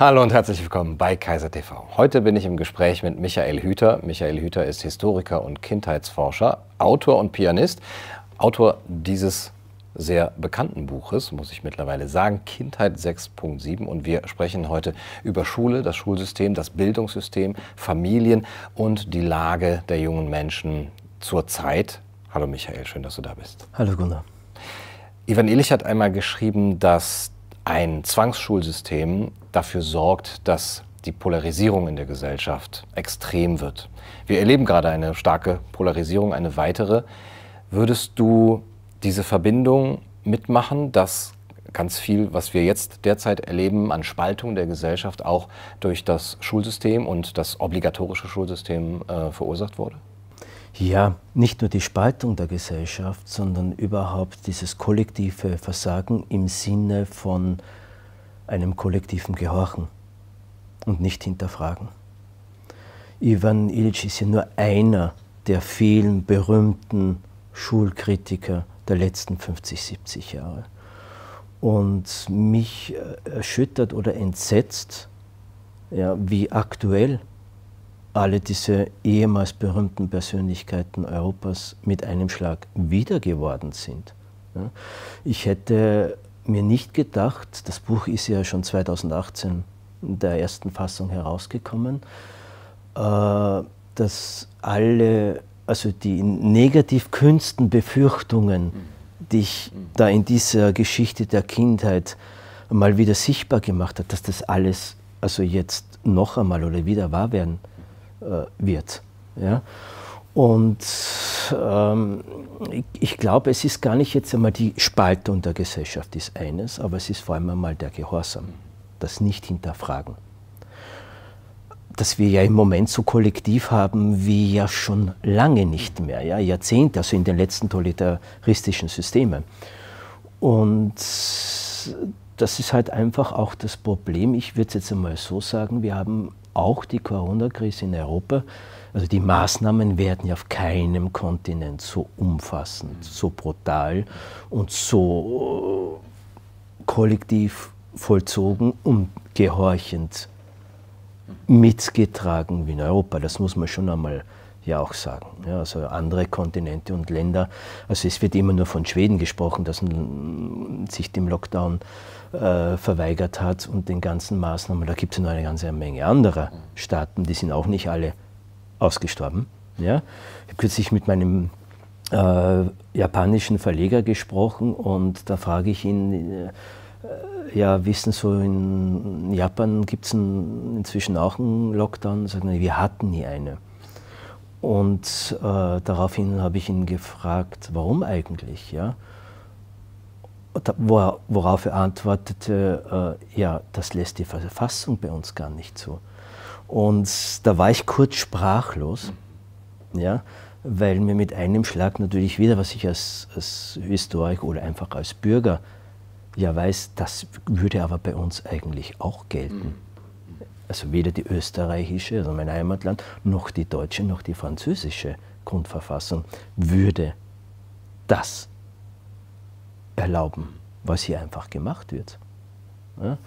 Hallo und herzlich willkommen bei Kaiser TV. Heute bin ich im Gespräch mit Michael Hüter. Michael Hüter ist Historiker und Kindheitsforscher, Autor und Pianist. Autor dieses sehr bekannten Buches, muss ich mittlerweile sagen, Kindheit 6.7. Und wir sprechen heute über Schule, das Schulsystem, das Bildungssystem, Familien und die Lage der jungen Menschen zur Zeit. Hallo Michael, schön, dass du da bist. Hallo Gunnar. Ivan Illich hat einmal geschrieben, dass ein Zwangsschulsystem dafür sorgt, dass die Polarisierung in der Gesellschaft extrem wird. Wir erleben gerade eine starke Polarisierung, eine weitere. Würdest du diese Verbindung mitmachen, dass ganz viel, was wir jetzt derzeit erleben an Spaltung der Gesellschaft, auch durch das Schulsystem und das obligatorische Schulsystem äh, verursacht wurde? Ja, nicht nur die Spaltung der Gesellschaft, sondern überhaupt dieses kollektive Versagen im Sinne von einem kollektiven Gehorchen und nicht hinterfragen. Ivan Illich ist ja nur einer der vielen berühmten Schulkritiker der letzten 50, 70 Jahre. Und mich äh, erschüttert oder entsetzt, ja, wie aktuell alle diese ehemals berühmten Persönlichkeiten Europas mit einem Schlag wieder geworden sind. Ich hätte mir nicht gedacht, das Buch ist ja schon 2018 in der ersten Fassung herausgekommen, äh, dass alle, also die negativ kühnsten Befürchtungen, die ich da in dieser Geschichte der Kindheit mal wieder sichtbar gemacht habe, dass das alles also jetzt noch einmal oder wieder wahr werden wird. Ja? Und ähm, ich, glaube, es ist gar nicht jetzt einmal die Spaltung der Gesellschaft ist eines, aber es ist vor allem einmal der Gehorsam, das Nicht-Hinterfragen. Das wir ja im Moment so kollektiv haben wie ja schon lange nicht mehr, ja, Jahrzehnte, also in den letzten totalitaristischen Systemen. Und das ist halt einfach auch das Problem. Ich würde es jetzt einmal so sagen, wir haben auch die Corona-Krise in Europa. Also die Maßnahmen werden ja auf keinem Kontinent so umfassend, so brutal und so kollektiv vollzogen und gehorchend mitgetragen wie in Europa. Das muss man schon einmal ja auch sagen. Ja, also andere Kontinente und Länder, also es wird immer nur von Schweden gesprochen, dass man sich dem Lockdown äh, verweigert hat und den ganzen Maßnahmen. Da gibt es noch eine ganze Menge anderer Staaten, die sind auch nicht alle ausgestorben. Ja? Ich habe kürzlich mit meinem äh, japanischen Verleger gesprochen und da frage ich ihn, äh, ja, wissen so, in Japan gibt es inzwischen auch einen Lockdown? Sagen wir, wir hatten nie eine. Und äh, daraufhin habe ich ihn gefragt, warum eigentlich? Ja? Worauf er antwortete, äh, ja, das lässt die Verfassung bei uns gar nicht zu. Und da war ich kurz sprachlos, ja, weil mir mit einem Schlag natürlich wieder, was ich als, als Historiker oder einfach als Bürger ja weiß, das würde aber bei uns eigentlich auch gelten also weder die österreichische, also mein Heimatland, noch die deutsche, noch die französische Grundverfassung würde das erlauben, was hier einfach gemacht wird. Ja?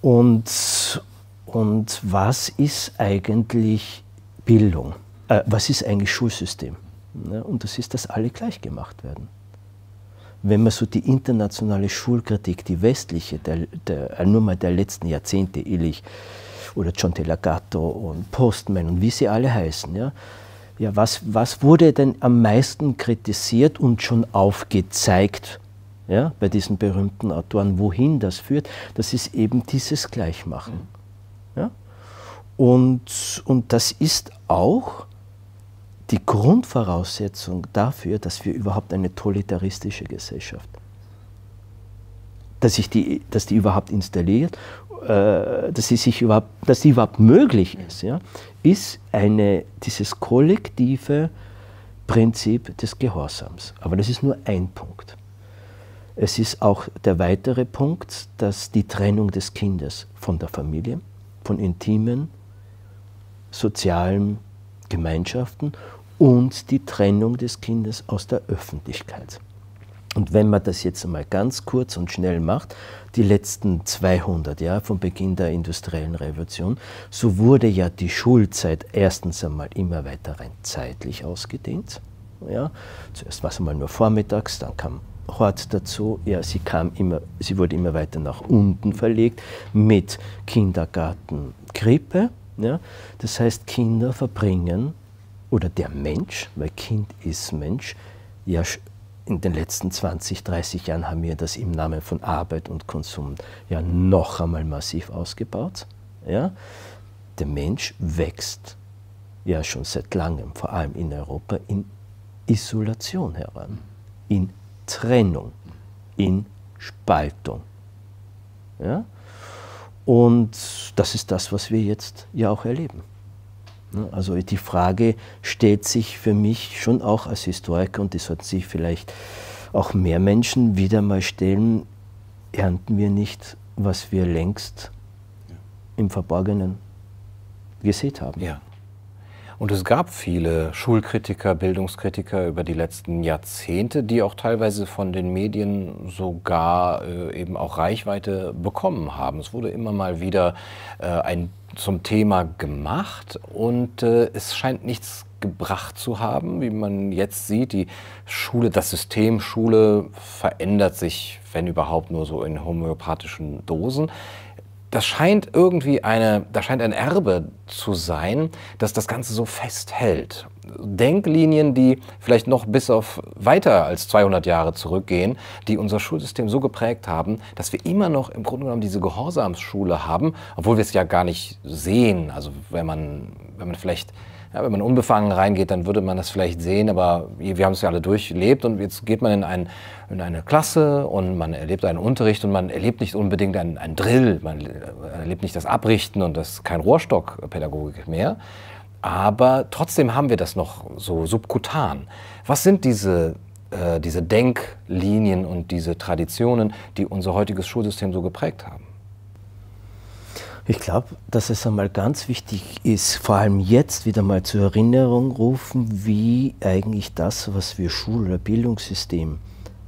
Und, und was ist eigentlich Bildung? Äh, was ist eigentlich Schulsystem? Ja? Und das ist, dass alle gleich gemacht werden wenn man so die internationale Schulkritik, die westliche, der, der, nur mal der letzten Jahrzehnte, Illich oder John Delagato und Postman und wie sie alle heißen, ja, ja was, was wurde denn am meisten kritisiert und schon aufgezeigt ja, bei diesen berühmten Autoren, wohin das führt? Das ist eben dieses Gleichmachen. Ja? Und, und das ist auch die Grundvoraussetzung dafür, dass wir überhaupt eine totalitaristische Gesellschaft, dass, ich die, dass die überhaupt installiert, äh, dass, sie sich überhaupt, dass die überhaupt möglich ist, ja, ist eine, dieses kollektive Prinzip des Gehorsams. Aber das ist nur ein Punkt. Es ist auch der weitere Punkt, dass die Trennung des Kindes von der Familie, von intimen, sozialen Gemeinschaften und die Trennung des Kindes aus der Öffentlichkeit. Und wenn man das jetzt einmal ganz kurz und schnell macht, die letzten 200 Jahre vom Beginn der industriellen Revolution, so wurde ja die Schulzeit erstens einmal immer weiter rein zeitlich ausgedehnt. Ja, zuerst war es einmal nur vormittags, dann kam Hort dazu. Ja, sie, kam immer, sie wurde immer weiter nach unten verlegt mit Kindergarten, Krippe. Ja. Das heißt, Kinder verbringen, oder der Mensch, weil Kind ist Mensch, ja in den letzten 20, 30 Jahren haben wir das im Namen von Arbeit und Konsum ja noch einmal massiv ausgebaut. Ja? Der Mensch wächst ja schon seit langem, vor allem in Europa, in Isolation heran, in Trennung, in Spaltung. Ja? Und das ist das, was wir jetzt ja auch erleben. Ne, also die Frage stellt sich für mich schon auch als Historiker und die sollten sich vielleicht auch mehr Menschen wieder mal stellen, ernten wir nicht, was wir längst im Verborgenen gesät haben. Ja. Und es gab viele Schulkritiker, Bildungskritiker über die letzten Jahrzehnte, die auch teilweise von den Medien sogar äh, eben auch Reichweite bekommen haben. Es wurde immer mal wieder äh, ein zum Thema gemacht und äh, es scheint nichts gebracht zu haben, wie man jetzt sieht. Die Schule, das System Schule verändert sich, wenn überhaupt, nur so in homöopathischen Dosen das scheint irgendwie eine, da scheint ein Erbe zu sein, dass das Ganze so festhält. Denklinien, die vielleicht noch bis auf weiter als 200 Jahre zurückgehen, die unser Schulsystem so geprägt haben, dass wir immer noch im Grunde genommen diese Gehorsamsschule haben, obwohl wir es ja gar nicht sehen. Also wenn man, wenn man vielleicht ja, wenn man unbefangen reingeht, dann würde man das vielleicht sehen, aber wir haben es ja alle durchlebt und jetzt geht man in, ein, in eine Klasse und man erlebt einen Unterricht und man erlebt nicht unbedingt einen, einen Drill, man erlebt nicht das Abrichten und das kein Rohrstockpädagogik mehr. Aber trotzdem haben wir das noch so subkutan. Was sind diese, äh, diese Denklinien und diese Traditionen, die unser heutiges Schulsystem so geprägt haben? Ich glaube, dass es einmal ganz wichtig ist, vor allem jetzt wieder mal zur Erinnerung rufen, wie eigentlich das, was wir Schul- oder Bildungssystem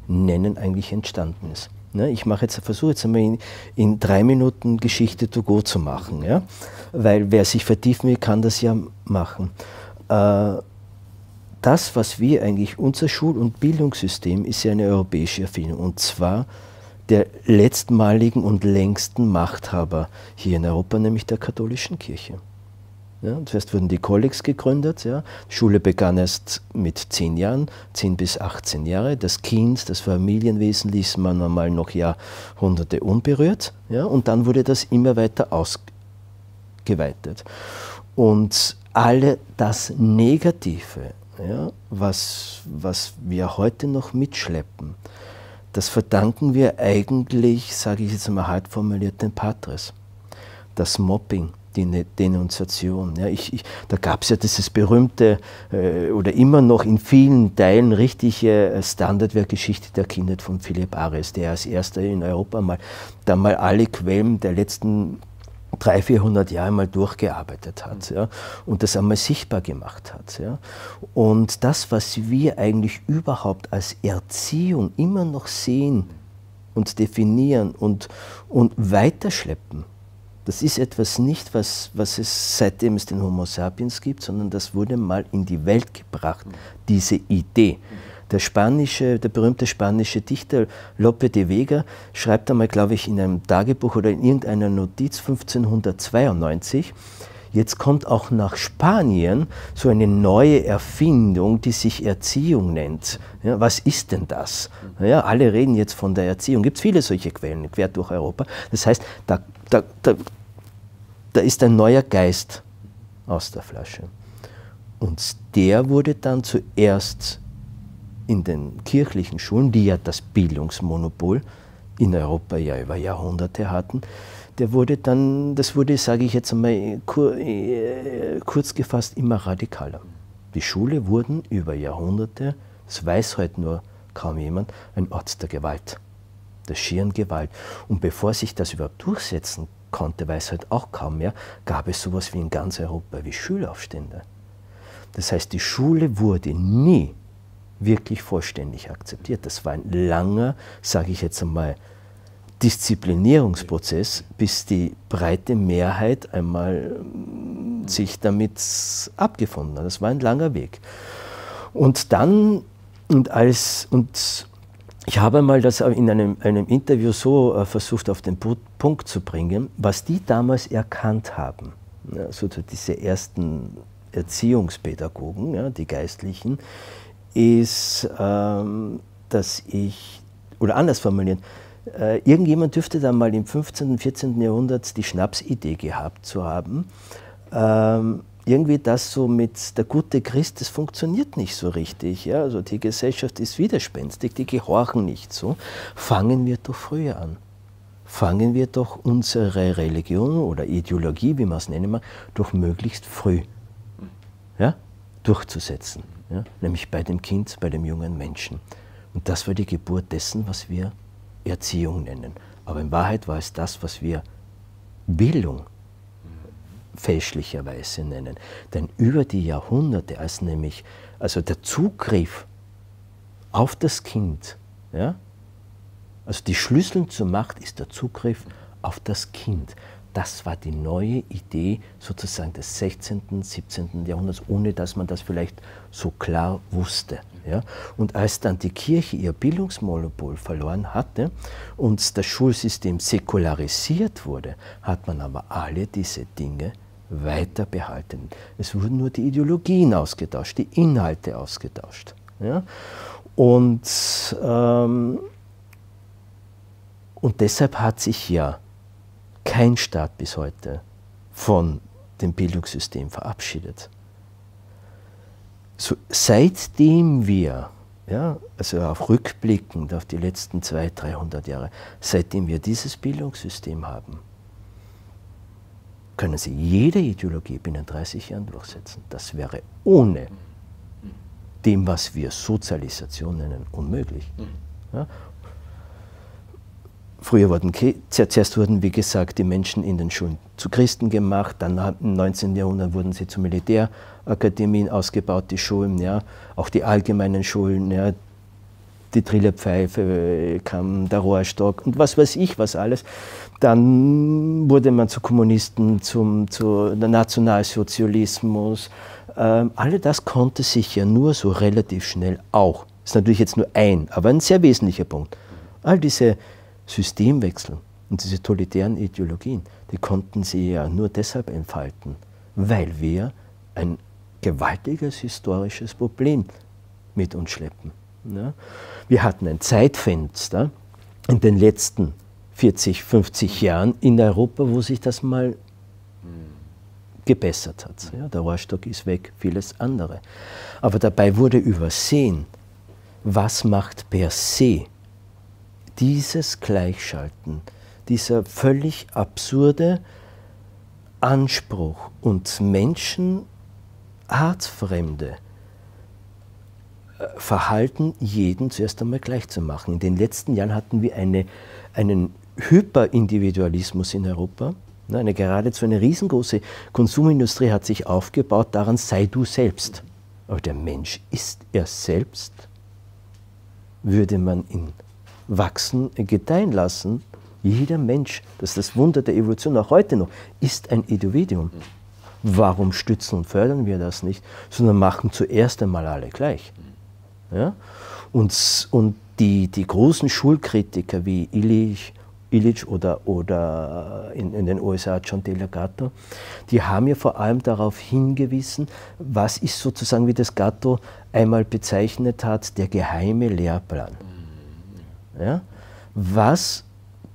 nennen, eigentlich entstanden ist. Ne, ich mache jetzt, versuche jetzt einmal in, in, drei Minuten Geschichte to go zu machen, ja? weil wer sich vertiefen will, kann das ja machen. Äh, das, was wir eigentlich, unser Schul- und Bildungssystem ist ja eine europäische Erfindung und zwar der letztmaligen und längsten Machthaber hier in Europa, nämlich der katholischen Kirche. Ja, zuerst wurden die Kollegs gegründet. Ja. Schule begann erst mit zehn Jahren, zehn bis 18 Jahre. Das Kind, das Familienwesen ließ man einmal noch Jahrhunderte unberührt. Ja, und dann wurde das immer weiter ausgeweitet. Und alle das Negative, ja, was, was wir heute noch mitschleppen, das verdanken wir eigentlich, sage ich jetzt mal hart formuliert, den Patres. Das Mobbing, die ne-, Denunziation. Ja, ich, ich, da gab es ja dieses berühmte äh, oder immer noch in vielen Teilen richtige äh, Standardwerk Geschichte der Kindheit von Philipp Ares, der als erster in Europa mal, da mal alle Quellen der letzten 300, 400 Jahre mal durchgearbeitet hat ja, und das einmal sichtbar gemacht hat. Ja. Und das, was wir eigentlich überhaupt als Erziehung immer noch sehen und definieren und, und weiterschleppen, das ist etwas nicht, was, was es seitdem es den Homo sapiens gibt, sondern das wurde mal in die Welt gebracht, diese Idee. Der spanische, der berühmte spanische Dichter Lope de Vega schreibt einmal, glaube ich, in einem Tagebuch oder in irgendeiner Notiz 1592, Jetzt kommt auch nach Spanien so eine neue Erfindung, die sich Erziehung nennt. Ja, was ist denn das? Ja, alle reden jetzt von der Erziehung. Gibt viele solche Quellen quer durch Europa. Das heißt, da, da, da, da ist ein neuer Geist aus der Flasche. Und der wurde dann zuerst in den kirchlichen Schulen, die ja das Bildungsmonopol in Europa ja über Jahrhunderte hatten, der wurde dann, das wurde, sage ich jetzt einmal äh, kurz gefasst, immer radikaler. Die Schule wurden über Jahrhunderte, das weiß heute nur kaum jemand, ein Ort der Gewalt, der schieren Gewalt. Und bevor sich das überhaupt durchsetzen konnte, weiß heute auch kaum mehr, gab es sowas wie in ganz Europa wie Schulaufstände. Das heißt, die Schule wurde nie wirklich vollständig akzeptiert. Das war ein langer, sage ich jetzt einmal, Disziplinierungsprozess, bis die breite Mehrheit einmal mm, sich damit abgefunden hat. Das war ein langer Weg. Und dann, und als, und ich habe mal das in einem, einem Interview so äh, versucht auf den Punkt zu bringen, was die damals erkannt haben, also diese ersten Erziehungspädagogen, ja, die Geistlichen, ist, ähm, dass ich, oder anders formulieren, äh, irgendjemand dürfte dann mal im 15., 14. Jahrhundert die Schnapsidee gehabt zu haben, ähm, irgendwie das so mit der gute Christ, das funktioniert nicht so richtig. Ja? Also die Gesellschaft ist widerspenstig, die gehorchen nicht so. Fangen wir doch früher an. Fangen wir doch unsere Religion oder Ideologie, wie man es nennen mag, doch möglichst früh ja, durchzusetzen. Ja? Nämlich bei dem Kind, bei dem jungen Menschen. Und das war die Geburt dessen, was wir Erziehung nennen. Aber in Wahrheit war es das, was wir Bildung fälschlicherweise nennen. Denn über die Jahrhunderte, als nämlich also der Zugriff auf das Kind, ja, also die Schlüssel zur Macht ist der Zugriff auf das Kind. Das war die neue Idee sozusagen des 16., 17. Jahrhunderts, ohne dass man das vielleicht so klar wusste. Ja? Und als dann die Kirche ihr Bildungsmonopol verloren hatte und das Schulsystem säkularisiert wurde, hat man aber alle diese Dinge weiter behalten. Es wurden nur die Ideologien ausgetauscht, die Inhalte ausgetauscht. Ja? Und, ähm, und deshalb hat sich ja kein Staat bis heute von dem Bildungssystem verabschiedet. So, seitdem wir, ja, also auch rückblickend auf die letzten 200, 300 Jahre, seitdem wir dieses Bildungssystem haben, können Sie jede Ideologie binnen 30 Jahren durchsetzen. Das wäre ohne dem, was wir Sozialisation nennen, unmöglich. Ja? Früher wurden, zuerst wurden, wie gesagt, die Menschen in den Schulen zu Christen gemacht, dann im 19. Jahrhundert wurden sie zu Militärakademien ausgebaut, die Schulen, ja, auch die allgemeinen Schulen, ja, die Trillerpfeife kam, der Rohrstock und was weiß ich, was alles. Dann wurde man zu Kommunisten, zum, zu Nationalsozialismus. Ähm, all das konnte sich ja nur so relativ schnell auch. Ist natürlich jetzt nur ein, aber ein sehr wesentlicher Punkt. All diese Systemwechsel und diese totalitären Ideologien, die konnten sie ja nur deshalb entfalten, weil wir ein gewaltiges historisches Problem mit uns schleppen. Ja? Wir hatten ein Zeitfenster in den letzten 40, 50 Jahren in Europa, wo sich das mal gebessert hat. Ja, der Rohrstock ist weg, vieles andere. Aber dabei wurde übersehen, was macht per se dieses Gleichschalten, dieser völlig absurde Anspruch und Menschen artfremde äh, Verhalten jeden zuerst einmal gleich zu machen. In den letzten Jahren hatten wir eine, einen Hyperindividualismus in Europa. Ne, eine geradezu eine riesengroße Konsumindustrie hat sich aufgebaut, daran sei du selbst. Aber der Mensch ist er selbst. Würde man ihn wachsen, gedeihen lassen, jeder Mensch, das ist das Wunder der Evolution auch heute noch, ist ein Individuum. Warum stützen und fördern wir das nicht, sondern machen zuerst einmal alle gleich? Ja? Und, und die, die großen Schulkritiker wie Illich, Illich oder, oder in, in den USA John Delegato, die haben ja vor allem darauf hingewiesen, was ist sozusagen, wie das Gatto einmal bezeichnet hat, der geheime Lehrplan. Ja? Was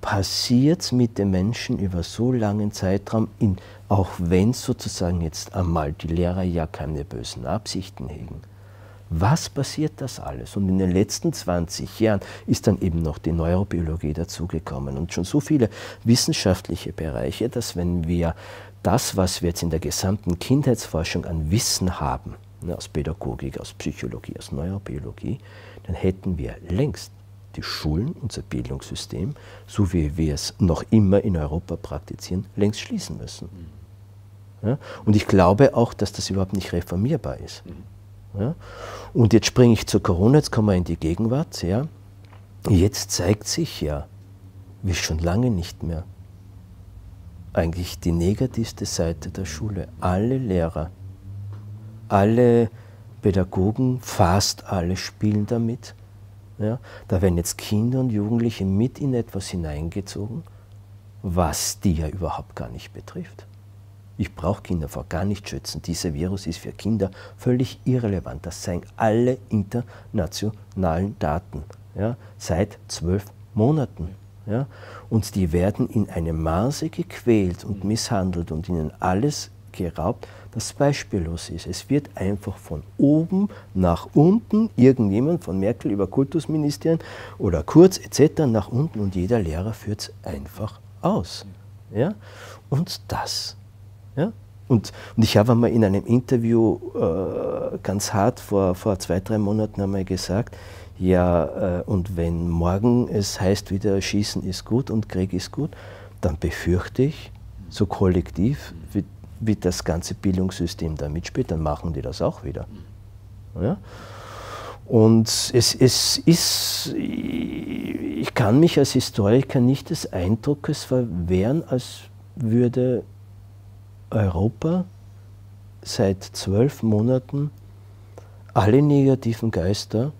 passiert mit den Menschen über so langen Zeitraum, in, auch wenn sozusagen jetzt einmal die Lehrer ja keine bösen Absichten hegen? Was passiert das alles? Und in den letzten 20 Jahren ist dann eben noch die Neurobiologie dazugekommen und schon so viele wissenschaftliche Bereiche, dass wenn wir das, was wir jetzt in der gesamten Kindheitsforschung an Wissen haben, ne, aus Pädagogik, aus Psychologie, aus Neurobiologie, dann hätten wir längst die Schulen, unser Bildungssystem, so wie wir es noch immer in Europa praktizieren, längst schließen müssen. Ja? Und ich glaube auch, dass das überhaupt nicht reformierbar ist. Ja? Und jetzt springe ich zur Corona, jetzt kommen wir in die Gegenwart. Ja? Jetzt zeigt sich ja, wie schon lange nicht mehr, eigentlich die negativste Seite der Schule. Alle Lehrer, alle Pädagogen, fast alle spielen damit. Ja? Da werden jetzt Kinder und Jugendliche mit in etwas hineingezogen, was die ja überhaupt gar nicht betrifft. Ich brauche Kinder vor gar nicht schützen. Dieser Virus ist für Kinder völlig irrelevant. Das seien alle internationalen Daten ja, seit zwölf Monaten. Ja? Und die werden in einem Maße gequält und misshandelt und ihnen alles geraubt, das beispiellos ist. Es wird einfach von oben nach unten, irgendjemand von Merkel über Kultusministerien oder Kurz etc. nach unten und jeder Lehrer führt es einfach aus. Ja? Und das. Ja? Und, und ich habe einmal in einem Interview äh, ganz hart vor, vor zwei, drei Monaten einmal gesagt, ja, äh, und wenn morgen es heißt wieder, Schießen ist gut und Krieg ist gut, dann befürchte ich, so kollektiv, wie, wie das ganze Bildungssystem da mitspielt, dann machen die das auch wieder. Ja? Und es, es ist, ich kann mich als Historiker nicht des Eindruckes verwehren, als würde Europa seit zwölf Monaten alle negativen Geister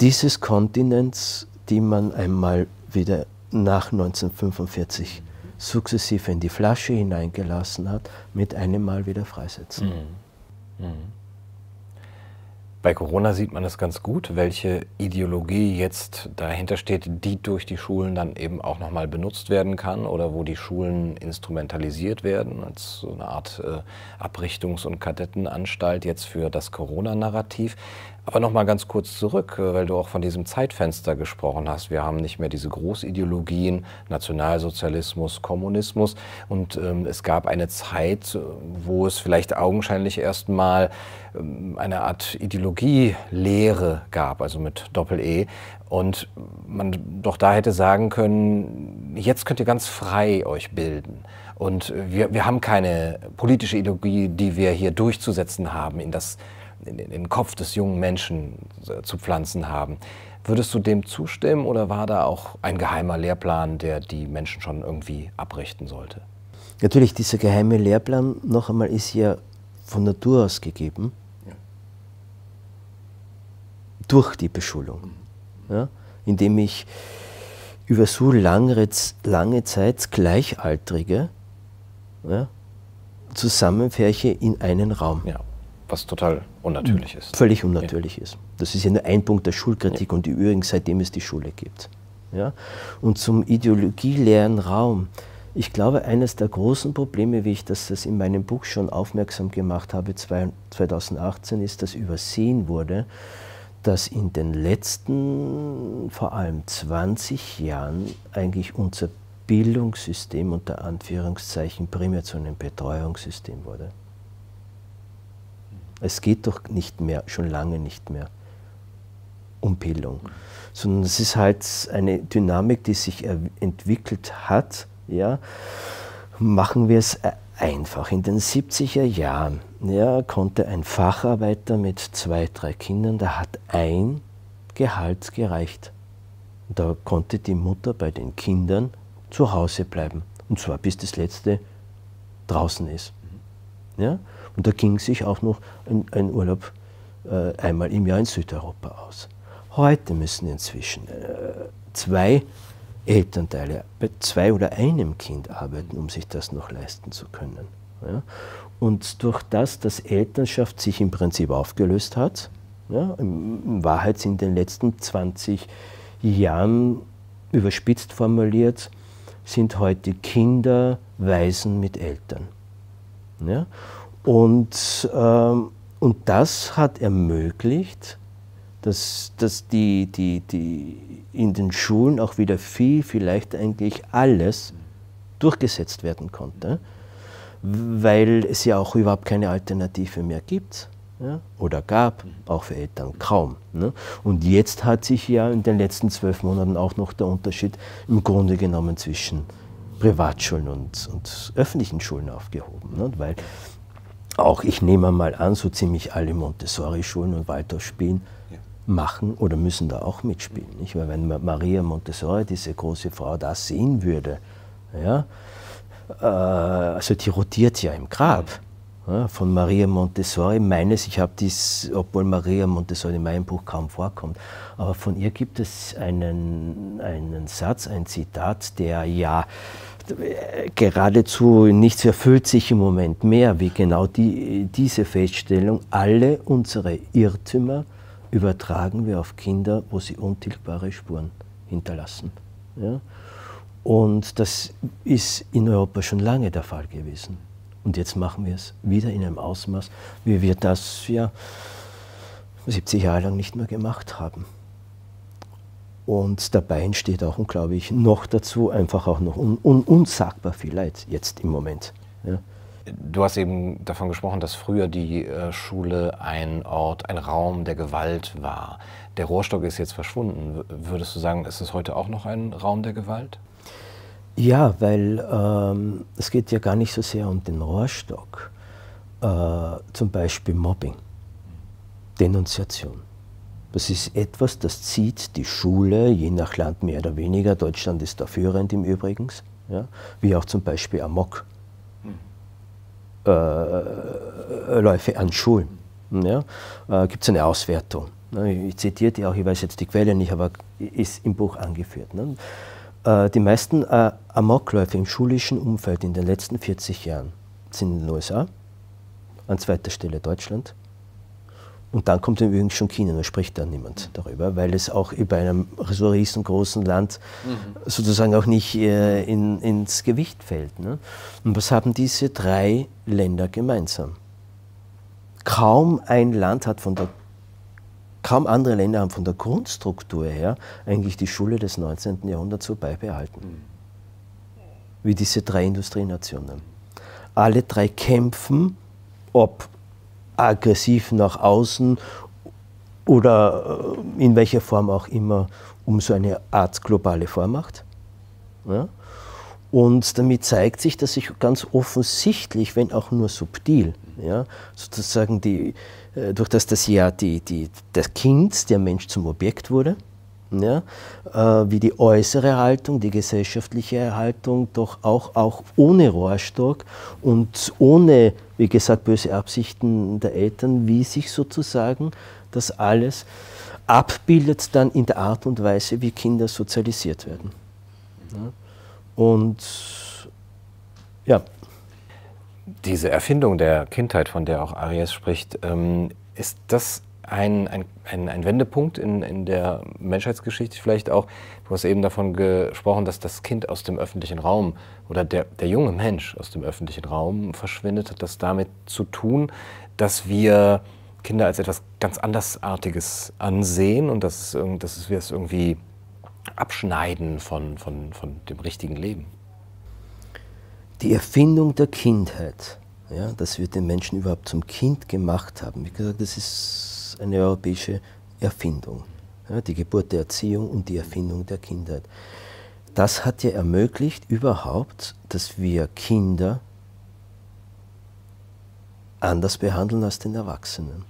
dieses Kontinents, die man einmal wieder nach 1945 sukzessive in die Flasche hineingelassen hat, mit einem Mal wieder freisetzen. Mhm. Mhm. Bei Corona sieht man es ganz gut, welche Ideologie jetzt dahinter steht, die durch die Schulen dann eben auch nochmal benutzt werden kann oder wo die Schulen instrumentalisiert werden als so eine Art äh, Abrichtungs- und Kadettenanstalt jetzt für das Corona-Narrativ. Aber noch mal ganz kurz zurück, äh, weil du auch von diesem Zeitfenster gesprochen hast. Wir haben nicht mehr diese Großideologien, Nationalsozialismus, Kommunismus. Und ähm, es gab eine Zeit, wo es vielleicht augenscheinlich erstmal ähm, eine Art Ideologielehre gab, also mit Doppel-E. Und man doch da hätte sagen können, jetzt könnt ihr ganz frei euch bilden. Und wir, wir haben keine politische Ideologie, die wir hier durchzusetzen haben in das in den Kopf des jungen Menschen äh, zu pflanzen haben. Würdest du dem zustimmen oder war da auch ein geheimer Lehrplan, der die Menschen schon irgendwie abrichten sollte? Natürlich, dieser geheime Lehrplan, noch einmal, ist ja von Natur aus gegeben. Ja. Durch die Beschulung. Mhm. Ja, indem ich über so lange, lange Zeit Gleichaltrige ja, zusammenfärche in einen Raum. Ja was total unnatürlich ist. Völlig unnatürlich ja. ist. Das ist ja nur ein Punkt der Schulkritik ja. und übrigens seitdem es die Schule gibt. Ja? Und zum ideologieleeren Raum. Ich glaube, eines der großen Probleme, wie ich das, das in meinem Buch schon aufmerksam gemacht habe, 2018, ist, dass übersehen wurde, dass in den letzten vor allem 20 Jahren eigentlich unser Bildungssystem unter Anführungszeichen primär zu einem Betreuungssystem wurde. Es geht doch nicht mehr, schon lange nicht mehr um Bildung, sondern es ist halt eine Dynamik, die sich entwickelt hat. Ja. Machen wir es einfach. In den 70er Jahren ja, konnte ein Facharbeiter mit zwei, drei Kindern, da hat ein Gehalt gereicht. Da konnte die Mutter bei den Kindern zu Hause bleiben. Und zwar bis das letzte draußen ist. Ja? Und da ging sich auch noch ein, ein Urlaub äh, einmal im Jahr in Südeuropa aus. Heute müssen inzwischen äh, zwei Elternteile bei zwei oder einem Kind arbeiten, um sich das noch leisten zu können. Ja? Und durch das, dass Elternschaft sich im Prinzip aufgelöst hat, ja, in Wahrheit in den letzten 20 Jahren überspitzt formuliert, sind heute Kinder Waisen mit Eltern. Ja? Und, ähm, und das hat ermöglicht, dass, dass die, die, die in den Schulen auch wieder viel, vielleicht eigentlich alles durchgesetzt werden konnte, weil es ja auch überhaupt keine Alternative mehr gibt. Ja, oder gab, auch für Eltern kaum. Ne? Und jetzt hat sich ja in den letzten zwölf Monaten auch noch der Unterschied im Grunde genommen zwischen Privatschulen und, und öffentlichen Schulen aufgehoben. Ne? Weil auch, ich nehme mal an, so ziemlich alle Montessori-Schulen und Waldorfschulen ja. machen oder müssen da auch mitspielen. Nicht? Weil wenn Maria Montessori, diese große Frau, da sehen würde, ja, äh, also die rotiert ja im Grab. Ja, von Maria Montessori, meines, ich habe dies, obwohl Maria Montessori in meinem Buch kaum vorkommt, aber von ihr gibt es einen, einen Satz, ein Zitat, der ja geradezu nichts erfüllt sich im Moment mehr, wie genau die, diese Feststellung, alle unsere Irrtümer übertragen wir auf Kinder, wo sie untilgbare Spuren hinterlassen. Ja? Und das ist in Europa schon lange der Fall gewesen. Und jetzt machen wir es wieder in einem Ausmaß, wie wir das ja 70 Jahre lang nicht mehr gemacht haben. Und dabei entsteht auch, glaube ich, noch dazu einfach auch noch un, un, unsagbar viel Leid jetzt im Moment. Ja. Du hast eben davon gesprochen, dass früher die äh, Schule ein Ort, ein Raum der Gewalt war. Der Rohrstock ist jetzt verschwunden. Würdest du sagen, ist es heute auch noch ein Raum der Gewalt? Ja, weil ähm, es geht ja gar nicht so sehr um den Rohrstock. Äh, zum Beispiel Mobbing, Denunziation. Das ist etwas, das zieht die Schule, je nach Land mehr oder weniger. Deutschland ist da führend im Übrigen, ja, wie auch zum Beispiel Amok. Äh, Läufe an Schulen. Ja, äh, Gibt es eine Auswertung. Ne, ich zitiere die auch, ich weiß jetzt die Quelle nicht, aber ist im Buch angeführt. Ne? Äh, die meisten äh, Amokläufe im schulischen Umfeld in den letzten 40 Jahren sind in den USA, an zweiter Stelle Deutschland, und dann kommt übrigens schon China, da spricht dann niemand darüber, weil es auch bei einem so riesengroßen Land mhm. sozusagen auch nicht äh, in, ins Gewicht fällt. Ne? Und was haben diese drei Länder gemeinsam? Kaum ein Land hat von der, kaum andere Länder haben von der Grundstruktur her eigentlich die Schule des 19. Jahrhunderts so beibehalten. Wie diese drei Industrienationen. Alle drei kämpfen, ob aggressiv nach außen oder äh, in welcher Form auch immer um so eine Art globale Vormacht. Ja? Und damit zeigt sich, dass sich ganz offensichtlich, wenn auch nur subtil, ja, sozusagen die, äh, durch das das ja die, die, das Kind, der Mensch zum Objekt wurde, ja, äh, wie die äußere Haltung, die gesellschaftliche Haltung, doch auch, auch ohne Rohrstock und ohne, wie gesagt, böse Absichten der Eltern, wie sich sozusagen das alles abbildet dann in der Art und Weise, wie Kinder sozialisiert werden. Ja. Und ja. Diese Erfindung der Kindheit, von der auch Arias spricht, ähm, ist das ein, ein, ein, ein Wendepunkt in, in der Menschheitsgeschichte vielleicht auch. Du hast eben davon gesprochen, dass das Kind aus dem öffentlichen Raum oder der, der junge Mensch aus dem öffentlichen Raum verschwindet. Hat das damit zu tun, dass wir Kinder als etwas ganz andersartiges ansehen und dass, dass wir es irgendwie abschneiden von, von, von dem richtigen Leben? Die Erfindung der Kindheit, ja, dass wir den Menschen überhaupt zum Kind gemacht haben, wie gesagt, das ist eine europäische Erfindung. Ja, die Geburt der Erziehung und die Erfindung der Kindheit. Das hat ja ermöglicht überhaupt, dass wir Kinder anders behandeln als den Erwachsenen.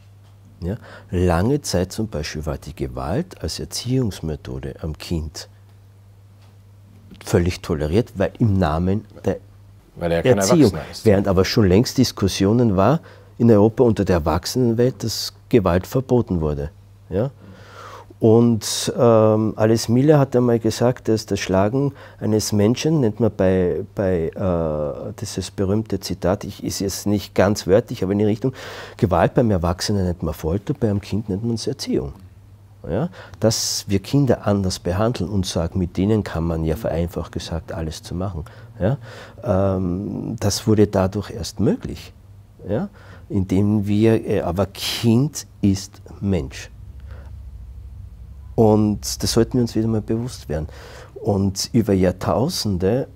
Ja? Lange Zeit zum Beispiel war die Gewalt als Erziehungsmethode am Kind völlig toleriert, weil im Namen der Erziehung, während aber schon längst Diskussionen war in Europa unter der Erwachsenenwelt, dass Gewalt verboten wurde. Ja? Und ähm, Alice Miller hat einmal gesagt, dass das Schlagen eines Menschen, nennt man bei, bei äh, dieses berühmte Zitat, ich ist jetzt nicht ganz wörtlich, aber in die Richtung, Gewalt beim Erwachsenen nennt man Folter, beim Kind nennt man es Erziehung. Ja? Dass wir Kinder anders behandeln und sagen, mit denen kann man ja vereinfacht gesagt alles zu machen. Ja? Ähm, das wurde dadurch erst möglich. Ja? Indem wir, äh, aber Kind ist Mensch. Und das sollten wir uns wieder mal bewusst werden. Und über Jahrtausende,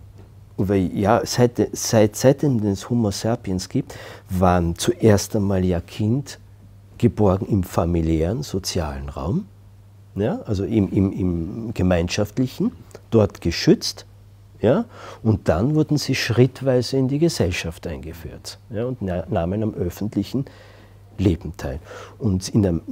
über, ja, seit, seit, seitdem es Homo sapiens gibt, waren zuerst einmal ja Kind geborgen im familiären, sozialen Raum, ja, also im, im, im gemeinschaftlichen, dort geschützt, Ja? Und dann wurden sie schrittweise in die Gesellschaft eingeführt ja? und nahmen am öffentlichen Leben teil. Und in einem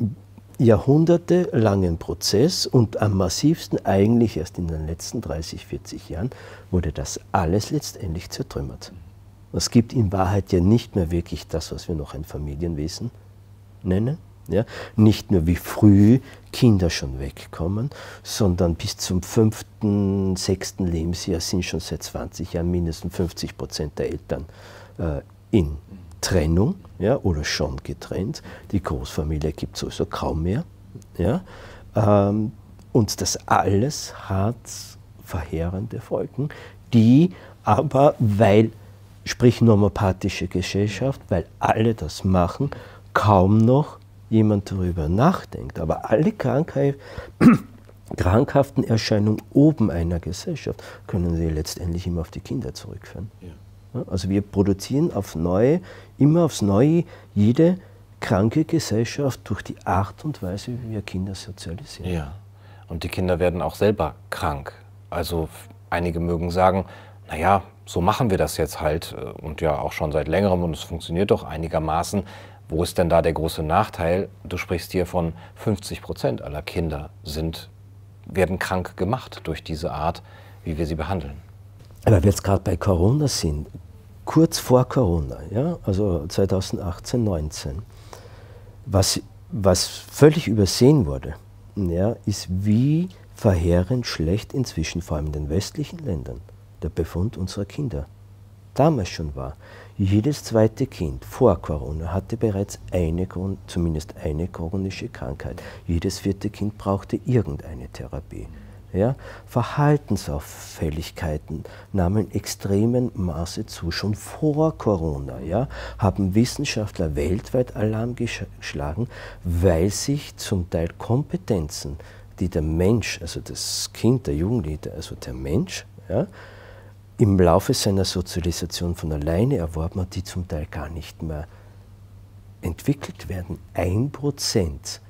jahrhundertelangen Prozess und am massivsten eigentlich erst in den letzten 30, 40 Jahren wurde das alles letztendlich zertrümmert. Es gibt in Wahrheit ja nicht mehr wirklich das, was wir noch ein Familienwesen nennen. Ja? Nicht nur wie früh Kinder schon wegkommen, sondern bis zum fünften, sechsten Lebensjahr sind schon seit 20 Jahren mindestens 50 Prozent der Eltern äh, in Trennung ja, oder schon getrennt. Die Großfamilie gibt es sowieso kaum mehr. Ja. Ähm, und das alles hat verheerende Folgen, die aber, weil, sprich normopathische Gesellschaft, weil alle das machen, kaum noch jemand darüber nachdenkt. Aber alle Krankheit, krankhaften Erscheinungen oben einer Gesellschaft können sie letztendlich immer auf die Kinder zurückführen. Ja. Also wir produzieren auf neue, immer aufs Neue jede kranke Gesellschaft durch die Art und Weise, wie wir Kinder sozialisieren. Ja, und die Kinder werden auch selber krank. Also einige mögen sagen, naja, so machen wir das jetzt halt äh, und ja auch schon seit längerem und es funktioniert doch einigermaßen. Wo ist denn da der große Nachteil? Du sprichst hier von 50 Prozent aller Kinder sind, werden krank gemacht durch diese Art, wie wir sie behandeln. Weil wir jetzt gerade bei Corona sind, kurz vor Corona, ja, also 2018, 19, was, was völlig übersehen wurde, ja, ist, wie verheerend schlecht inzwischen, vor allem in den westlichen Ländern, der Befund unserer Kinder damals schon war. Jedes zweite Kind vor Corona hatte bereits eine, zumindest eine chronische Krankheit. Jedes vierte Kind brauchte irgendeine Therapie. Ja, Verhaltensauffälligkeiten nahmen extremen Maße zu. Schon vor Corona ja, haben Wissenschaftler weltweit Alarm geschlagen, weil sich zum Teil Kompetenzen, die der Mensch, also das Kind, der Jugendliche, also der Mensch, ja, im Laufe seiner Sozialisation von alleine erworben hat, die zum Teil gar nicht mehr entwickelt werden. Ein Prozent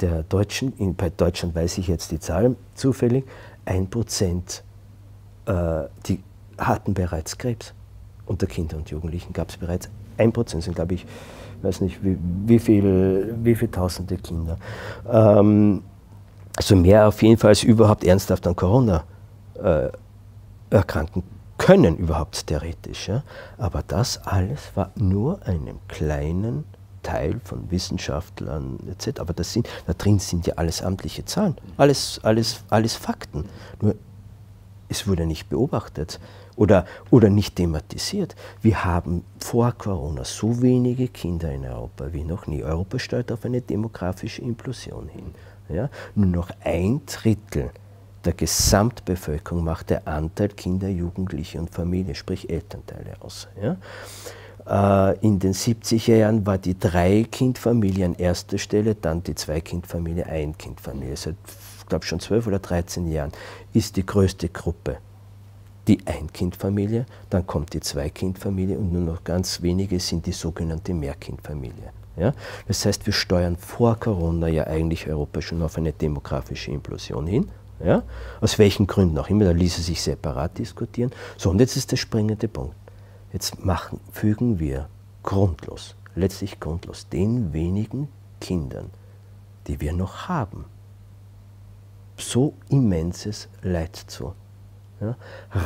der Deutschen, in, bei Deutschland weiß ich jetzt die Zahl zufällig, ein Prozent, äh, die hatten bereits Krebs. Unter Kindern und Jugendlichen gab es bereits ein Prozent, sind glaube ich, weiß nicht wie, wie viel, wie viele tausende Kinder. Ähm, also mehr auf jeden Fall als überhaupt ernsthaft an Corona äh, erkranken können, überhaupt theoretisch. Ja? Aber das alles war nur einem kleinen Teil von Wissenschaftlern etc. Aber das sind, da drin sind ja alles amtliche Zahlen, alles, alles, alles Fakten. Nur es wurde nicht beobachtet oder, oder nicht thematisiert. Wir haben vor Corona so wenige Kinder in Europa wie noch nie. Europa steuert auf eine demografische Implosion hin. Ja? Nur noch ein Drittel der Gesamtbevölkerung macht der Anteil Kinder, Jugendliche und Familie, sprich Elternteile aus. Ja? Äh, in den 70er Jahren war die Drei-Kind-Familie an erster Stelle, dann die Zwei-Kind-Familie, Ein-Kind-Familie. Seit, ich glaube, schon 12 oder 13 Jahren ist die größte Gruppe die Ein-Kind-Familie, dann kommt die Zwei-Kind-Familie und nur noch ganz wenige sind die sogenannte Mehrkind-Familie. Ja? Das heißt, wir steuern vor Corona ja eigentlich Europa schon auf eine demografische Implosion hin. Ja? Aus welchen Gründen auch immer, da ließe sich separat diskutieren. So, und jetzt ist der springende Punkt. Jetzt machen, fügen wir grundlos, letztlich grundlos, den wenigen Kindern, die wir noch haben, so immenses Leid zu. Ja,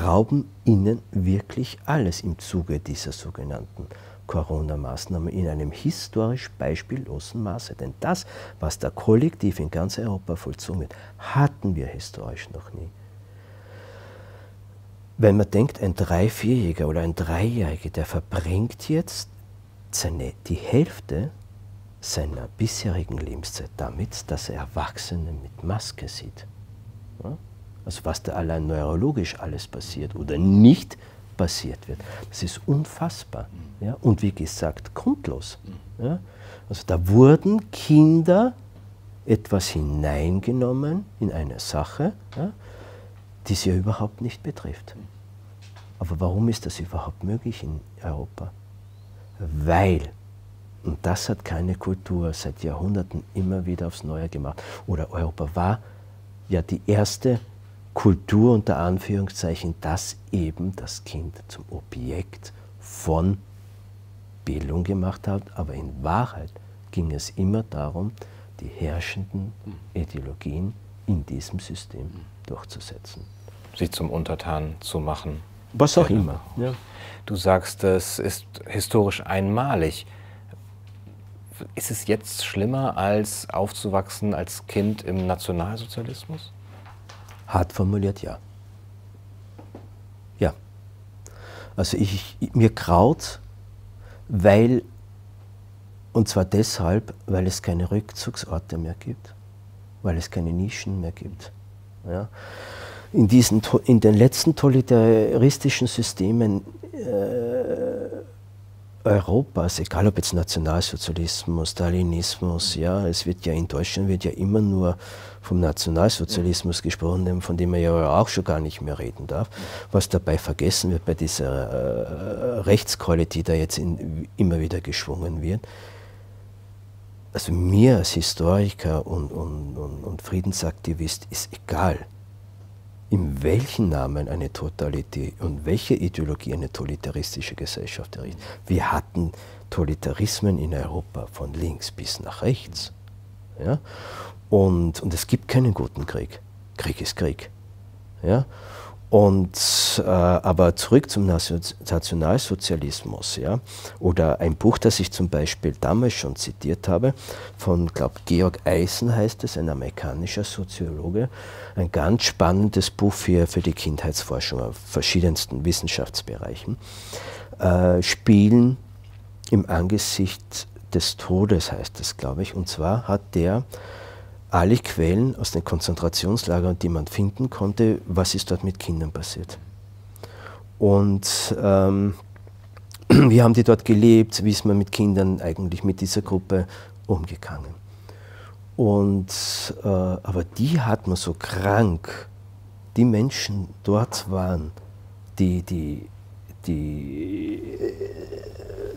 rauben ihnen wirklich alles im Zuge dieser sogenannten Corona-Maßnahmen in einem historisch beispiellosen Maße. Denn das, was da kollektiv in ganz Europa vollzogen wird, hatten wir historisch noch nie. Wenn man denkt, ein Drei-, Vierjähriger oder ein Dreijähriger, der verbringt jetzt seine, die Hälfte seiner bisherigen Lebenszeit damit, dass er Erwachsene mit Maske sieht. Also was da allein neurologisch alles passiert oder nicht passiert wird, das ist unfassbar. Ja? Und wie gesagt, grundlos. Ja? Also da wurden Kinder etwas hineingenommen in eine Sache, ja, die sie ja überhaupt nicht betrifft. Aber warum ist das überhaupt möglich in Europa? Weil, und das hat keine Kultur seit Jahrhunderten immer wieder aufs Neue gemacht, oder Europa war ja die erste Kultur unter Anführungszeichen, dass eben das Kind zum Objekt von Bildung gemacht hat, aber in Wahrheit ging es immer darum, die herrschenden Ideologien in diesem System durchzusetzen. Sie zum Untertan zu machen. Was auch immer. Ja. Du sagst, es ist historisch einmalig. Ist es jetzt schlimmer, als aufzuwachsen als Kind im Nationalsozialismus? Hart formuliert, ja. Ja. Also ich, mir graut, weil, und zwar deshalb, weil es keine Rückzugsorte mehr gibt, weil es keine Nischen mehr gibt. Ja. In, diesen, in den letzten totalitaristischen Systemen äh, Europas, egal ob jetzt Nationalsozialismus, Stalinismus, ja, es wird ja in Deutschland wird ja immer nur vom Nationalsozialismus gesprochen, von dem man ja auch schon gar nicht mehr reden darf. Was dabei vergessen wird bei dieser äh, Rechtskeule, die da jetzt in, immer wieder geschwungen wird. Also mir als Historiker und, und, und, und Friedensaktivist ist egal, in welchen Namen eine Totalität und welche Ideologie eine totalitaristische Gesellschaft errichtet. Wir hatten Totalitarismen in Europa von links bis nach rechts. Ja? Und, und es gibt keinen guten Krieg. Krieg ist Krieg. Ja? Und, äh, aber zurück zum Nationalsozialismus, ja, oder ein Buch, das ich zum Beispiel damals schon zitiert habe, von, glaube Georg Eisen heißt es, ein amerikanischer Soziologe, ein ganz spannendes Buch für, für die Kindheitsforschung auf verschiedensten Wissenschaftsbereichen, äh, Spielen im Angesicht des Todes heißt es, glaube ich, und zwar hat der alle Quellen aus den Konzentrationslagern, die man finden konnte, was ist dort mit Kindern passiert. Und ähm, wie haben die dort gelebt, wie ist man mit Kindern eigentlich mit dieser Gruppe umgegangen. Und, äh, aber die hat man so krank, die Menschen dort waren, die, die, die,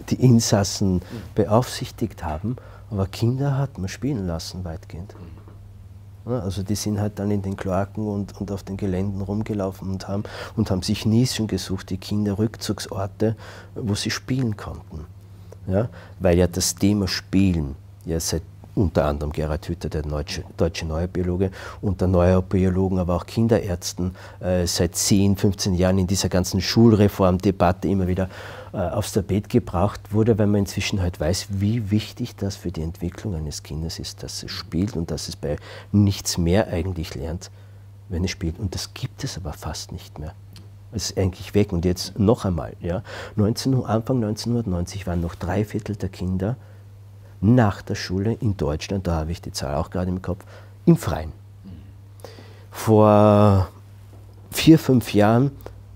die Insassen beaufsichtigt haben, aber Kinder hat man spielen lassen weitgehend. Also die sind halt dann in den Kloaken und, und auf den Geländen rumgelaufen und haben, und haben sich Nischen gesucht, die Kinder Rückzugsorte, wo sie spielen konnten. Ja? Weil ja das Thema Spielen ja seit unter anderem Gerhard Hüther, der deutsche, deutsche Neurobiologe, unter Neurobiologen, aber auch Kinderärzten äh, seit 10, 15 Jahren in dieser ganzen Schulreformdebatte immer wieder äh, aufs Tapet gebracht wurde, weil man inzwischen halt weiß, wie wichtig das für die Entwicklung eines Kindes ist, dass es spielt und dass es bei nichts mehr eigentlich lernt, wenn es spielt. Und das gibt es aber fast nicht mehr. Es ist eigentlich weg. Und jetzt noch einmal, ja, 19, Anfang 1990 waren noch drei Viertel der Kinder nach der Schule in Deutschland, da habe ich die Zahl auch gerade im Kopf, im Freien. Vor vier, fünf Jahren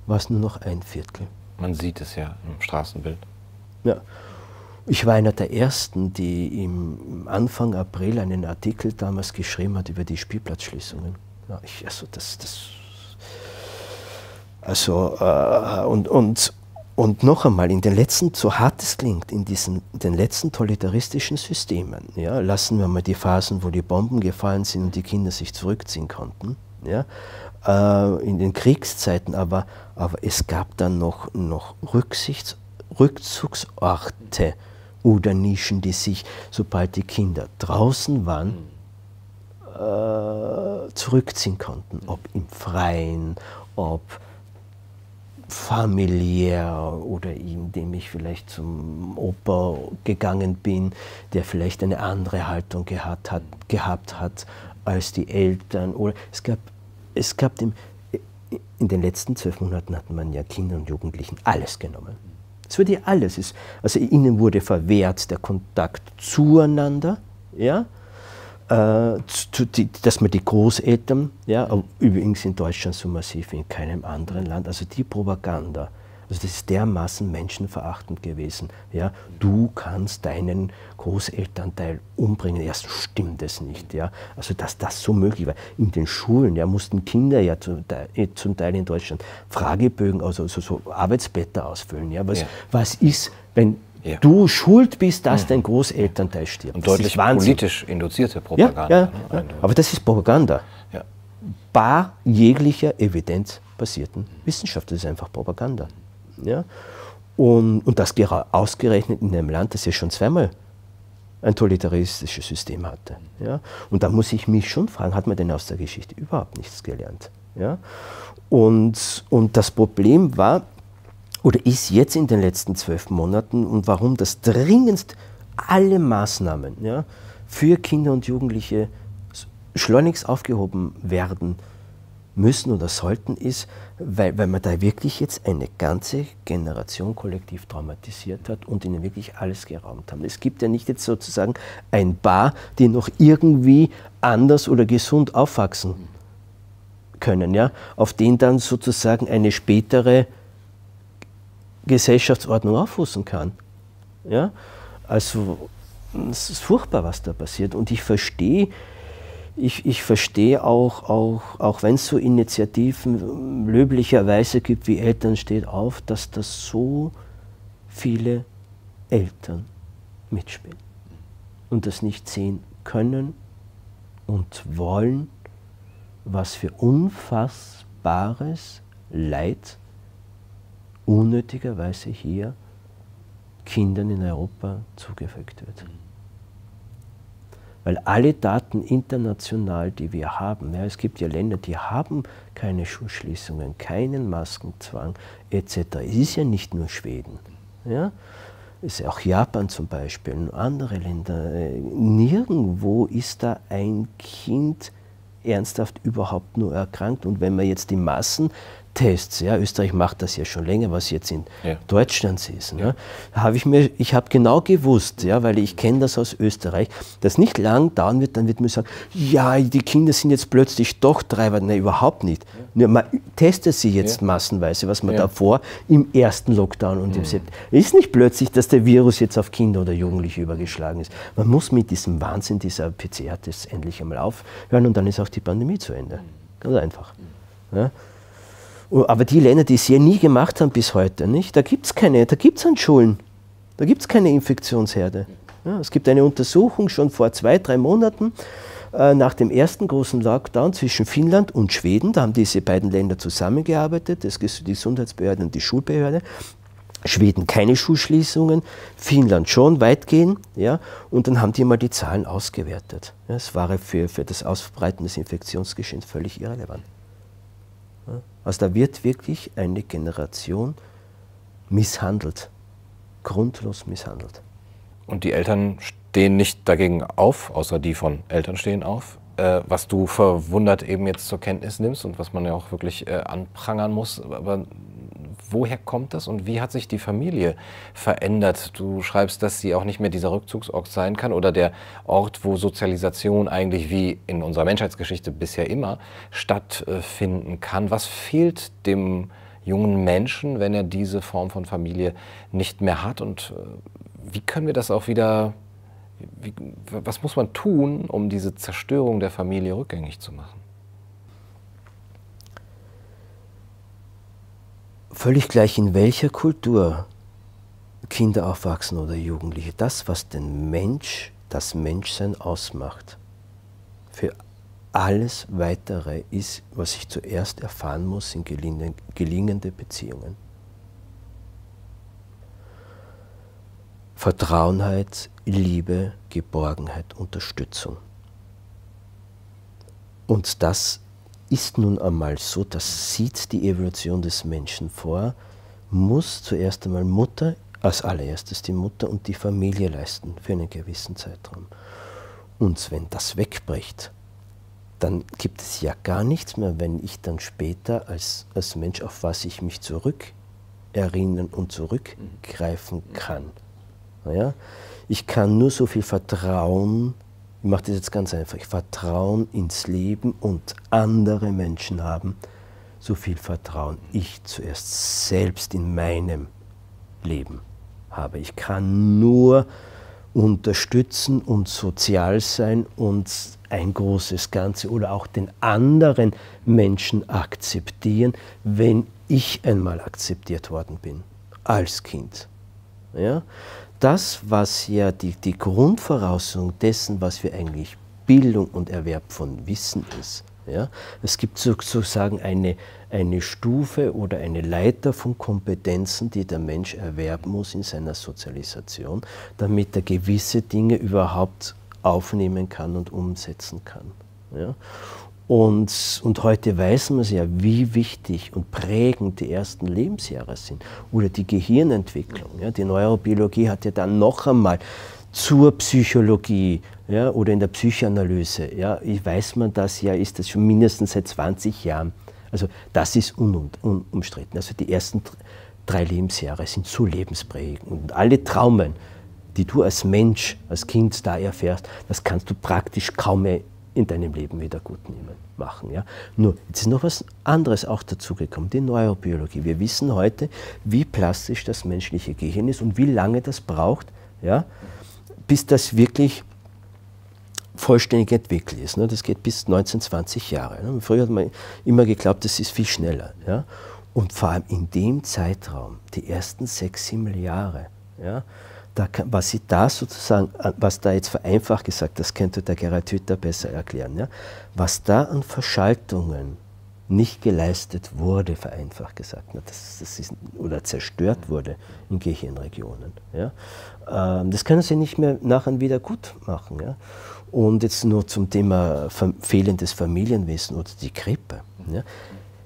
war es nur noch ein Viertel. Man sieht es ja im Straßenbild. Ja. Ich war einer der Ersten, die im Anfang April einen Artikel damals geschrieben hat über die Spielplatzschließungen. Ja, ich, also das, das, also äh, und, und, und noch einmal, in den letzten, so hart es klingt, in diesen in den letzten totalitaristischen Systemen, ja, lassen wir mal die Phasen, wo die Bomben gefallen sind und die Kinder sich zurückziehen konnten, ja, äh, in den Kriegszeiten, aber, aber es gab dann noch, noch Rücksichts, Rückzugsorte oder Nischen, die sich, sobald die Kinder draußen waren, äh, zurückziehen konnten, ob im Freien, ob familiär oder indem ich vielleicht zum Opa gegangen bin, der vielleicht eine andere Haltung gehabt hat, gehabt hat als die Eltern. Oder es gab es gab dem, in den letzten zwölf Monaten hat man ja Kindern und Jugendlichen alles genommen. Es wurde ja alles. Also ihnen wurde verwehrt der Kontakt zueinander, ja, dass man die Großeltern, ja, übrigens in Deutschland so massiv wie in keinem anderen Land, also die Propaganda also das ist dermaßen menschenverachtend gewesen. Ja? Du kannst deinen Großelternteil umbringen. Erst stimmt es nicht. Ja? Also dass das so möglich war. In den Schulen ja, mussten Kinder ja äh, zum Teil in Deutschland Fragebögen, also, also so Arbeitsblätter ausfüllen. Ja? Was, ja. was ist, wenn ja. du schuld bist, dass mhm. dein Großelternteil stirbt. Und deutlich politisch induzierte Propaganda. Ja, ja, ne? Aber das ist Propaganda. bar jeglicher evidenzbasierten Wissenschaft. Das ist einfach Propaganda. Ja? Und, und das ausgerechnet in einem Land, das ja schon zweimal ein totalitaristisches System hatte. Ja? Und da muss ich mich schon fragen, hat man denn aus der Geschichte überhaupt nichts gelernt? Ja? Und, und das Problem war, oder ist jetzt in den letzten zwölf Monaten und warum das dringendst alle Maßnahmen ja, für Kinder und Jugendliche schleunigst aufgehoben werden müssen oder sollten, ist, weil, weil man da wirklich jetzt eine ganze Generation kollektiv traumatisiert hat und ihnen wirklich alles geraumt haben. Es gibt ja nicht jetzt sozusagen ein Paar, die noch irgendwie anders oder gesund aufwachsen können, ja, auf den dann sozusagen eine spätere Gesellschaftsordnung auffußen kann. Ja? Also es ist furchtbar, was da passiert. Und ich verstehe, ich, ich verstehe auch, auch, auch wenn es so Initiativen löblicherweise gibt wie Eltern steht auf, dass das so viele Eltern mitspielen und das nicht sehen können und wollen, was für unfassbares Leid unnötigerweise hier Kindern in Europa zugefügt wird. Weil alle Daten international, die wir haben, ja, es gibt ja Länder, die haben keine Schulschließungen, keinen Maskenzwang etc. Es ist ja nicht nur Schweden. Ja? Es ist auch Japan zum Beispiel und andere Länder. Nirgendwo ist da ein Kind ernsthaft überhaupt nur erkrankt. Und wenn man jetzt die Massen Tests. Ja, Österreich macht das ja schon länger, was jetzt in ja. Deutschland ist. Ne? Habe ich mir, ich habe genau gewusst, ja, weil ich kenne das aus Österreich, dass nicht lang dauern wird, dann wird man sagen, ja, die Kinder sind jetzt plötzlich doch drei, nein, überhaupt nicht. Ja. Man testet sie jetzt ja. massenweise, was man davor im ersten Lockdown und mhm. im September. Es ist nicht plötzlich, dass der Virus jetzt auf Kinder oder Jugendliche übergeschlagen ist. Man muss mit diesem Wahnsinn dieser PCR-Tests endlich einmal aufhören und dann ist auch die Pandemie zu Ende. Ganz einfach. Ja? Oh, aber die Länder, die es ja nie gemacht haben bis heute, nicht? da gibt es keine, da gibt es an Schulen, da gibt es keine Infektionsherde. Ja, es gibt eine Untersuchung schon vor zwei, drei Monaten äh, nach dem ersten großen Lockdown zwischen Finnland und Schweden. Da haben diese beiden Länder zusammengearbeitet, das, die Gesundheitsbehörde und die Schulbehörde. Schweden keine Schulschließungen, Finnland schon weitgehend. Ja, und dann haben die mal die Zahlen ausgewertet. Ja, es war für, für das Ausbreiten des Infektionsgeschehens völlig irrelevant. Also da wird wirklich eine Generation misshandelt, grundlos misshandelt. Und die Eltern stehen nicht dagegen auf, außer die von Eltern stehen auf, äh, was du verwundert eben jetzt zur Kenntnis nimmst und was man ja auch wirklich äh, anprangern muss. Aber woher kommt das und wie hat sich die Familie verändert? Du schreibst, dass sie auch nicht mehr dieser Rückzugsort sein kann oder der Ort, wo Sozialisation eigentlich wie in unserer Menschheitsgeschichte bisher immer stattfinden kann. Was fehlt dem jungen Menschen, wenn er diese Form von Familie nicht mehr hat und äh, wie können wir das auch wieder wie, was muss man tun, um diese Zerstörung der Familie rückgängig zu machen? Völlig gleich in welcher Kultur Kinder aufwachsen oder Jugendliche, das, was den Mensch, das Menschsein ausmacht, für alles Weitere ist, was ich zuerst erfahren muss, sind gelingende Beziehungen. Vertrauenheit, Liebe, Geborgenheit, Unterstützung. Und das ist nun einmal so, das sieht die Evolution des Menschen vor, muss zuerst einmal Mutter, als allererstes die Mutter und die Familie leisten für einen gewissen Zeitraum. Und wenn das wegbricht, dann gibt es ja gar nichts mehr, wenn ich dann später als, als Mensch, auf was ich mich zurück erinnern und zurückgreifen kann. Naja, ich kann nur so viel Vertrauen ich mache das jetzt ganz einfach, Vertrauen ins Leben und andere Menschen haben so viel Vertrauen ich zuerst selbst in meinem Leben habe. Ich kann nur unterstützen und sozial sein und ein großes Ganze oder auch den anderen Menschen akzeptieren, wenn ich einmal akzeptiert worden bin als Kind. Ja? Das, was ja die, die Grundvoraussetzung dessen, was wir eigentlich Bildung und Erwerb von Wissen ist. Ja? Es gibt sozusagen eine, eine Stufe oder eine Leiter von Kompetenzen, die der Mensch erwerben muss in seiner Sozialisation, damit er gewisse Dinge überhaupt aufnehmen kann und umsetzen kann. Ja? Und, und heute weiß man ja, wie wichtig und prägend die ersten Lebensjahre sind. Oder die Gehirnentwicklung. Ja? Die Neurobiologie hat ja dann noch einmal zur Psychologie ja, oder in der Psychoanalyse, ja, weiß man das ja, ist das schon mindestens seit 20 Jahren. Also das ist unumstritten. Also die ersten drei Lebensjahre sind so lebensprägend. Und alle Traumen, die du als Mensch, als Kind da erfährst, das kannst du praktisch kaum mehr in deinem Leben wieder gut nehmen, machen. Ja? Nur, jetzt ist noch was anderes auch dazugekommen, die Neurobiologie. Wir wissen heute, wie plastisch das menschliche Gehirn ist und wie lange das braucht, ja, bis das wirklich vollständig entwickelt ist. Ne? Das geht bis 19, 20 Jahre. Ne? Früher hat man immer geglaubt, das ist viel schneller. Ja? Und vor allem in dem Zeitraum, die ersten sechs, sieben Jahre, ja, da was sie da sozusagen, was da jetzt vereinfacht gesagt, das könnte der Gerhard Hütter besser erklären, ja, was da an Verschaltungen nicht geleistet wurde, vereinfacht gesagt, das, das ist, oder zerstört wurde in Gehirnregionen. Ja. Ähm, das können sie nicht mehr nachher wieder gut machen. Ja. Und jetzt nur zum Thema fehlendes Familienwissen oder die Grippe. Ja.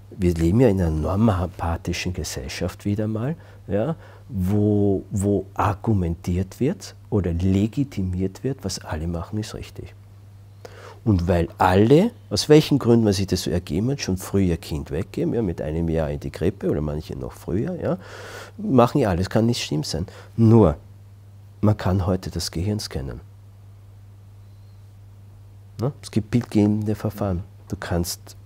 Wir leben ja in einer normapathischen Gesellschaft wieder mal, ja, wo, wo argumentiert wird oder legitimiert wird, was alle machen, ist richtig. Und weil alle, aus welchen Gründen man sich das so ergeben hat, schon früher Kind weggeben, ja, mit einem Jahr in die Krippe oder manche noch früher, ja, machen ja alles, kann nicht schlimm sein. Nur, man kann heute das Gehirn scannen. Ne? Es gibt bildgebende Verfahren. Du kannst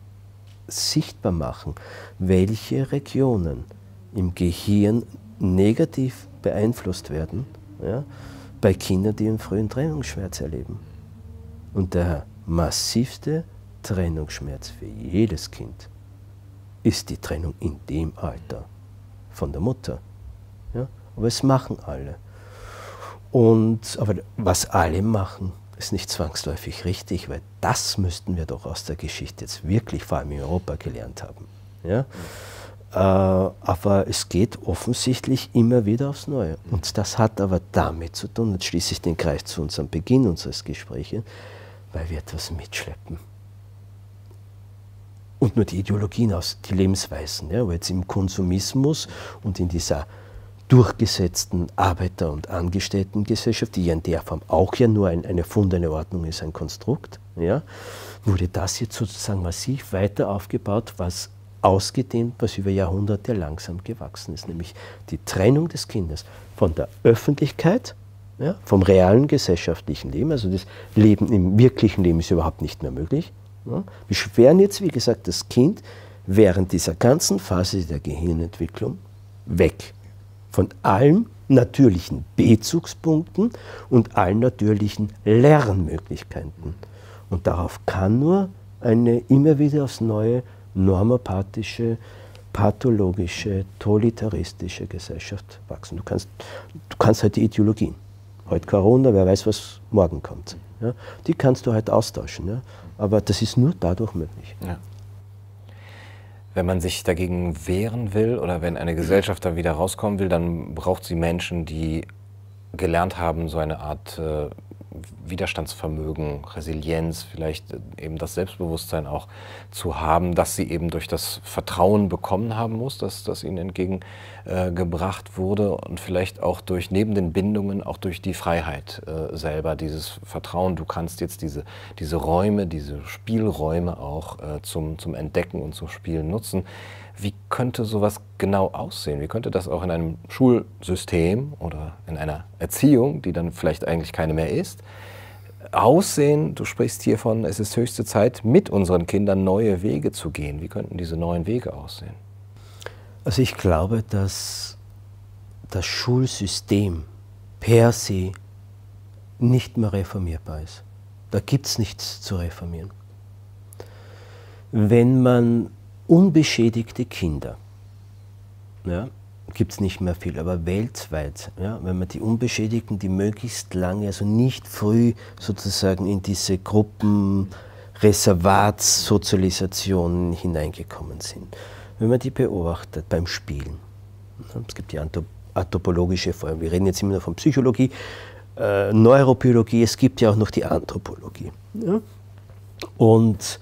sichtbar machen, welche Regionen im Gehirn negativ beeinflusst werden ja, bei Kindern, die einen frühen Trennungsschmerz erleben. Und der massivste Trennungsschmerz für jedes Kind ist die Trennung in dem Alter von der Mutter. Ja? Aber es machen alle. Und, aber was alle machen, ist nicht zwangsläufig richtig, weil das müssten wir doch aus der Geschichte jetzt wirklich vor allem in Europa gelernt haben. Ja? Äh, aber es geht offensichtlich immer wieder aufs Neue. Und das hat aber damit zu tun, jetzt schließe ich den Kreis zu unserem Beginn unseres Gesprächs, weil wir etwas mitschleppen. Und nur die Ideologien aus, die Lebensweisen, ja, wo jetzt im Konsumismus und in dieser durchgesetzten Arbeiter- und Angestelltengesellschaft, die ja in der Form auch ja nur ein, eine fundene Ordnung ist, ein Konstrukt, ja, wurde das jetzt sozusagen massiv weiter aufgebaut, was ausgedehnt, was über Jahrhunderte langsam gewachsen ist, nämlich die Trennung des Kindes von der Öffentlichkeit, ja, vom realen gesellschaftlichen Leben, also das Leben im wirklichen Leben ist überhaupt nicht mehr möglich. Ja. Wir sperren jetzt, wie gesagt, das Kind während dieser ganzen Phase der Gehirnentwicklung weg von allen natürlichen Bezugspunkten und allen natürlichen Lernmöglichkeiten. Und darauf kann nur eine immer wieder aufs Neue normopathische, pathologische, totalitaristische Gesellschaft wachsen. Du kannst, du kannst halt die Ideologien, heute Corona, wer weiß, was morgen kommt, ja, die kannst du halt austauschen. Ja, aber das ist nur dadurch möglich. Ja. Wenn man sich dagegen wehren will oder wenn eine Gesellschaft da wieder rauskommen will, dann braucht sie Menschen, die gelernt haben, so eine Art äh, Widerstandsvermögen, Resilienz, vielleicht äh, eben das Selbstbewusstsein auch zu haben, dass sie eben durch das Vertrauen bekommen haben muss, dass das ihnen entgegengebracht äh, wurde und vielleicht auch durch neben den Bindungen auch durch die Freiheit äh, selber, dieses Vertrauen, du kannst jetzt diese, diese Räume, diese Spielräume auch äh, zum, zum Entdecken und zum Spielen nutzen. Wie könnte sowas genau aussehen? Wie könnte das auch in einem Schulsystem oder in einer Erziehung, die dann vielleicht eigentlich keine mehr ist, aussehen? Du sprichst hier von, es ist höchste Zeit, mit unseren Kindern neue Wege zu gehen. Wie könnten diese neuen Wege aussehen? Also ich glaube, dass das Schulsystem per se nicht mehr reformierbar ist. Da gibt es nichts zu reformieren. Wenn man unbeschädigte Kinder ja, gibt es nicht mehr viel, aber weltweit, ja, wenn man die Unbeschädigten, die möglichst lange, also nicht früh sozusagen in diese Gruppen, Reservatssozialisationen hineingekommen sind, wenn man die beobachtet beim Spielen, es gibt die anthropologische Form, wir reden jetzt immer noch von Psychologie, äh, Neurobiologie, es gibt ja auch noch die Anthropologie. Ja? Und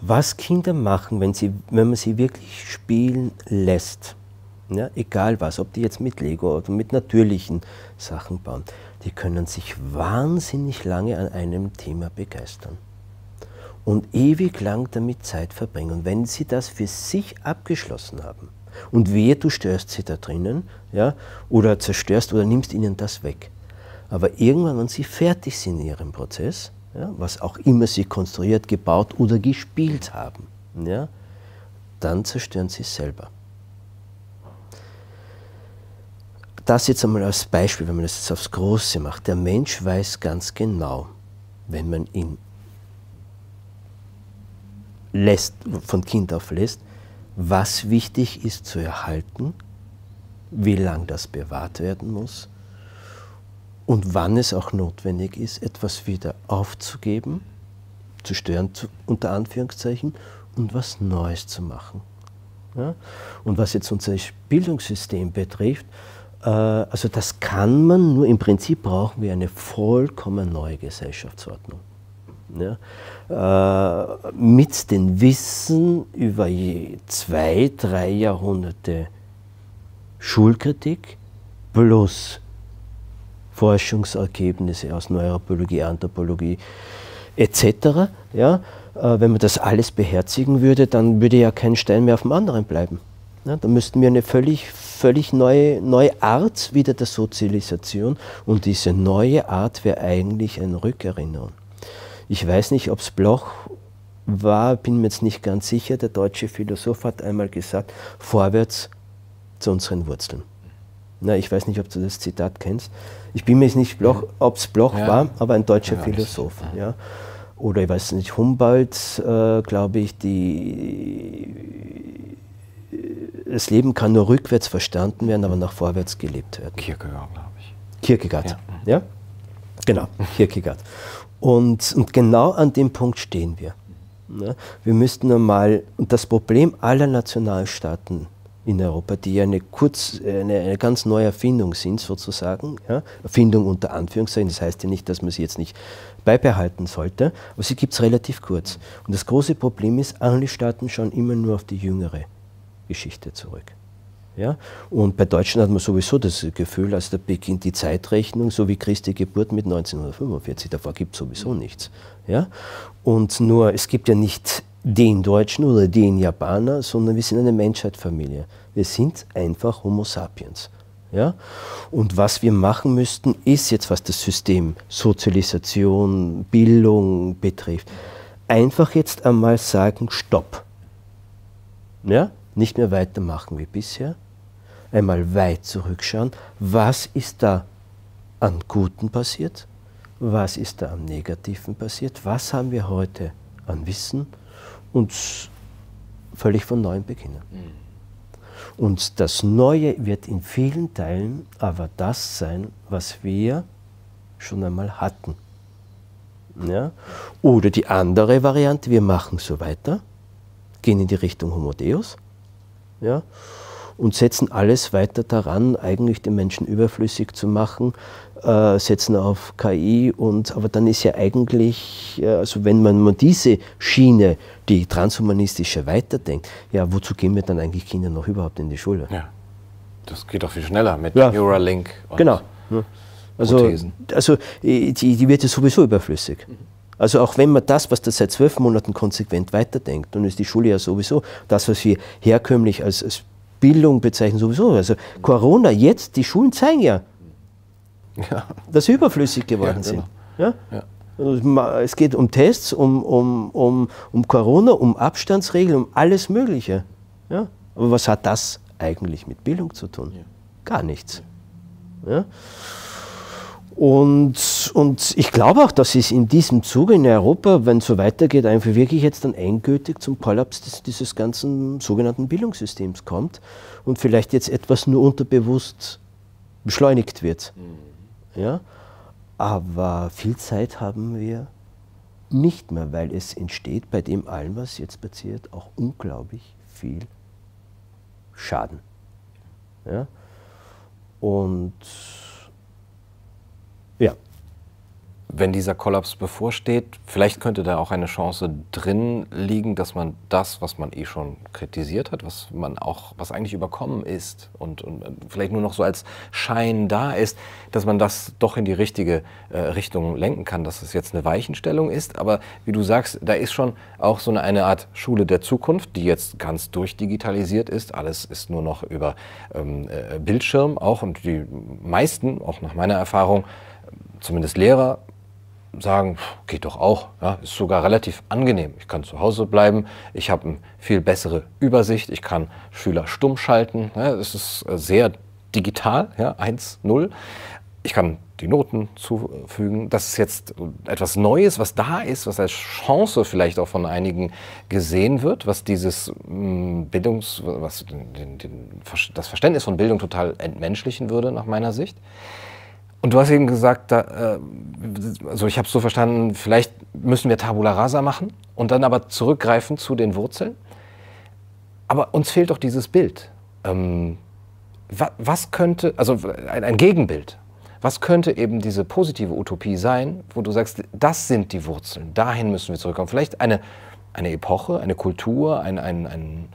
was Kinder machen, wenn, sie, wenn man sie wirklich spielen lässt, ja, egal was, ob die jetzt mit Lego oder mit natürlichen Sachen bauen, die können sich wahnsinnig lange an einem Thema begeistern und ewig lang damit Zeit verbringen. Und wenn sie das für sich abgeschlossen haben und wehe, du störst sie da drinnen ja, oder zerstörst oder nimmst ihnen das weg. Aber irgendwann, wenn sie fertig sind in ihrem Prozess, ja, was auch immer sie konstruiert, gebaut oder gespielt haben, ja, dann zerstören sie es selber. Das jetzt einmal als Beispiel, wenn man das jetzt aufs Große macht. Der Mensch weiß ganz genau, wenn man ihn lässt, von Kind auf lässt, was wichtig ist zu erhalten, wie lange das bewahrt werden muss und wann es auch notwendig ist, etwas wieder aufzugeben, zu stören unter Anführungszeichen und was Neues zu machen. Ja? Und was jetzt unser Bildungssystem betrifft, äh, also das kann man nur, im Prinzip brauchen wir eine vollkommen neue Gesellschaftsordnung. Ja? Äh, mit dem Wissen über zwei, drei Jahrhunderte Schulkritik plus Forschungsergebnisse aus Neurobiologie, Anthropologie etc. Ja, äh, wenn man das alles beherzigen würde, dann würde ja kein Stein mehr auf dem anderen bleiben. Ja, dann müssten wir eine völlig, völlig neue, neue Art wieder der Sozialisation und diese neue Art wäre eigentlich eine Rückerinnerung. Ich weiß nicht, ob es Bloch war, bin mir jetzt nicht ganz sicher. Der deutsche Philosoph hat einmal gesagt, vorwärts zu unseren Wurzeln. Na, ich weiß nicht, ob du das Zitat kennst. Ich bin mir jetzt nicht, ob es Bloch ja. war, aber ein deutscher ja, Philosoph. Ja. Oder ich weiß nicht, Humboldt, äh, glaube ich, die, das Leben kann nur rückwärts verstanden werden, aber nach vorwärts gelebt werden. Kierkegaard, glaube ich. Kierkegaard, ja? ja? Genau, Kierkegaard. Und, und genau an dem Punkt stehen wir. Ja? Wir müssten normal, und das Problem aller Nationalstaaten in Europa, die eine, kurz, eine, eine, ganz neue Erfindung sind, sozusagen. Ja? Erfindung unter Anführungszeichen, das heißt ja nicht, dass man sie jetzt nicht beibehalten sollte, aber sie gibt es relativ kurz. Und das große Problem ist, alle Staaten schauen immer nur auf die jüngere Geschichte zurück. Ja? Und bei Deutschland hat man sowieso das Gefühl, als da beginnt die Zeitrechnung, so wie Christi Geburt mit 1945, davor gibt es sowieso nichts. Ja? Und nur, es gibt ja nicht den Deutschen oder den Japaner, sondern wir sind eine Menschheitsfamilie. Wir sind einfach Homo sapiens. Ja? Und was wir machen müssten, ist jetzt, was das System Sozialisation, Bildung betrifft, einfach jetzt einmal sagen, stopp. Ja? Nicht mehr weitermachen wie bisher. Einmal weit zurückschauen, was ist da an Guten passiert, was ist da am Negativen passiert, was haben wir heute an Wissen und völlig von neuem beginnen. Mhm. Und das Neue wird in vielen Teilen aber das sein, was wir schon einmal hatten. Ja? Oder die andere Variante, wir machen so weiter, gehen in die Richtung Homo Deus ja? Und setzen alles weiter daran, eigentlich den Menschen überflüssig zu machen, äh, setzen auf KI und aber dann ist ja eigentlich, äh, also wenn man, man diese Schiene, die transhumanistische weiterdenkt, ja, wozu gehen wir dann eigentlich Kinder noch überhaupt in die Schule? Ja, das geht doch viel schneller mit ja. Neuralink. Und genau. Also, also die, die wird ja sowieso überflüssig. Also auch wenn man das, was da seit zwölf Monaten konsequent weiterdenkt, dann ist die Schule ja sowieso das, was wir herkömmlich als, als Bildung bezeichnen, sowieso. Also Corona, jetzt, die Schulen zeigen ja, ja. dass sie überflüssig geworden ja, genau. sind. Ja? Also es geht um Tests, um, um, um, um Corona, um Abstandsregeln, um alles Mögliche. Ja? Aber was hat das eigentlich mit Bildung zu tun? Gar nichts. Ja? Und, und ich glaube auch, dass es in diesem Zuge in Europa, wenn es so weitergeht, einfach wirklich jetzt dann endgültig zum Kollaps des, dieses ganzen sogenannten Bildungssystems kommt und vielleicht jetzt etwas nur unterbewusst beschleunigt wird. Mhm. Ja? Aber viel Zeit haben wir nicht mehr, weil es entsteht bei dem allem, was jetzt passiert, auch unglaublich viel Schaden. Ja? Und ja, wenn dieser Kollaps bevorsteht, vielleicht könnte da auch eine Chance drin liegen, dass man das, was man eh schon kritisiert hat, was man auch, was eigentlich überkommen ist und, und vielleicht nur noch so als Schein da ist, dass man das doch in die richtige äh, Richtung lenken kann, dass es jetzt eine Weichenstellung ist. Aber wie du sagst, da ist schon auch so eine, eine Art Schule der Zukunft, die jetzt ganz durchdigitalisiert ist. Alles ist nur noch über ähm, äh, Bildschirm auch und die meisten, auch nach meiner Erfahrung, zumindest Lehrer, sagen, geht doch auch, ja, ist sogar relativ angenehm. Ich kann zu Hause bleiben, ich habe eine viel bessere Übersicht, ich kann Schüler stumm schalten, ja, es ist äh, sehr digital, ja, 1, 0. Ich kann die Noten zufügen. Das ist jetzt etwas Neues, was da ist, was als Chance vielleicht auch von einigen gesehen wird, was dieses mm, Bildungs, was den, den, das Verständnis von Bildung total entmenschlichen würde, nach meiner Sicht. Und du hast eben gesagt, da, also ich habe es so verstanden, vielleicht müssen wir Tabula Rasa machen und dann aber zurückgreifen zu den Wurzeln. Aber uns fehlt doch dieses Bild. Ähm, was, könnte, also ein, ein, Gegenbild, was könnte eben diese positive Utopie sein, wo du sagst, das sind die Wurzeln, dahin müssen wir zurückkommen. Vielleicht eine, eine Epoche, eine Kultur, ein, ein, ein,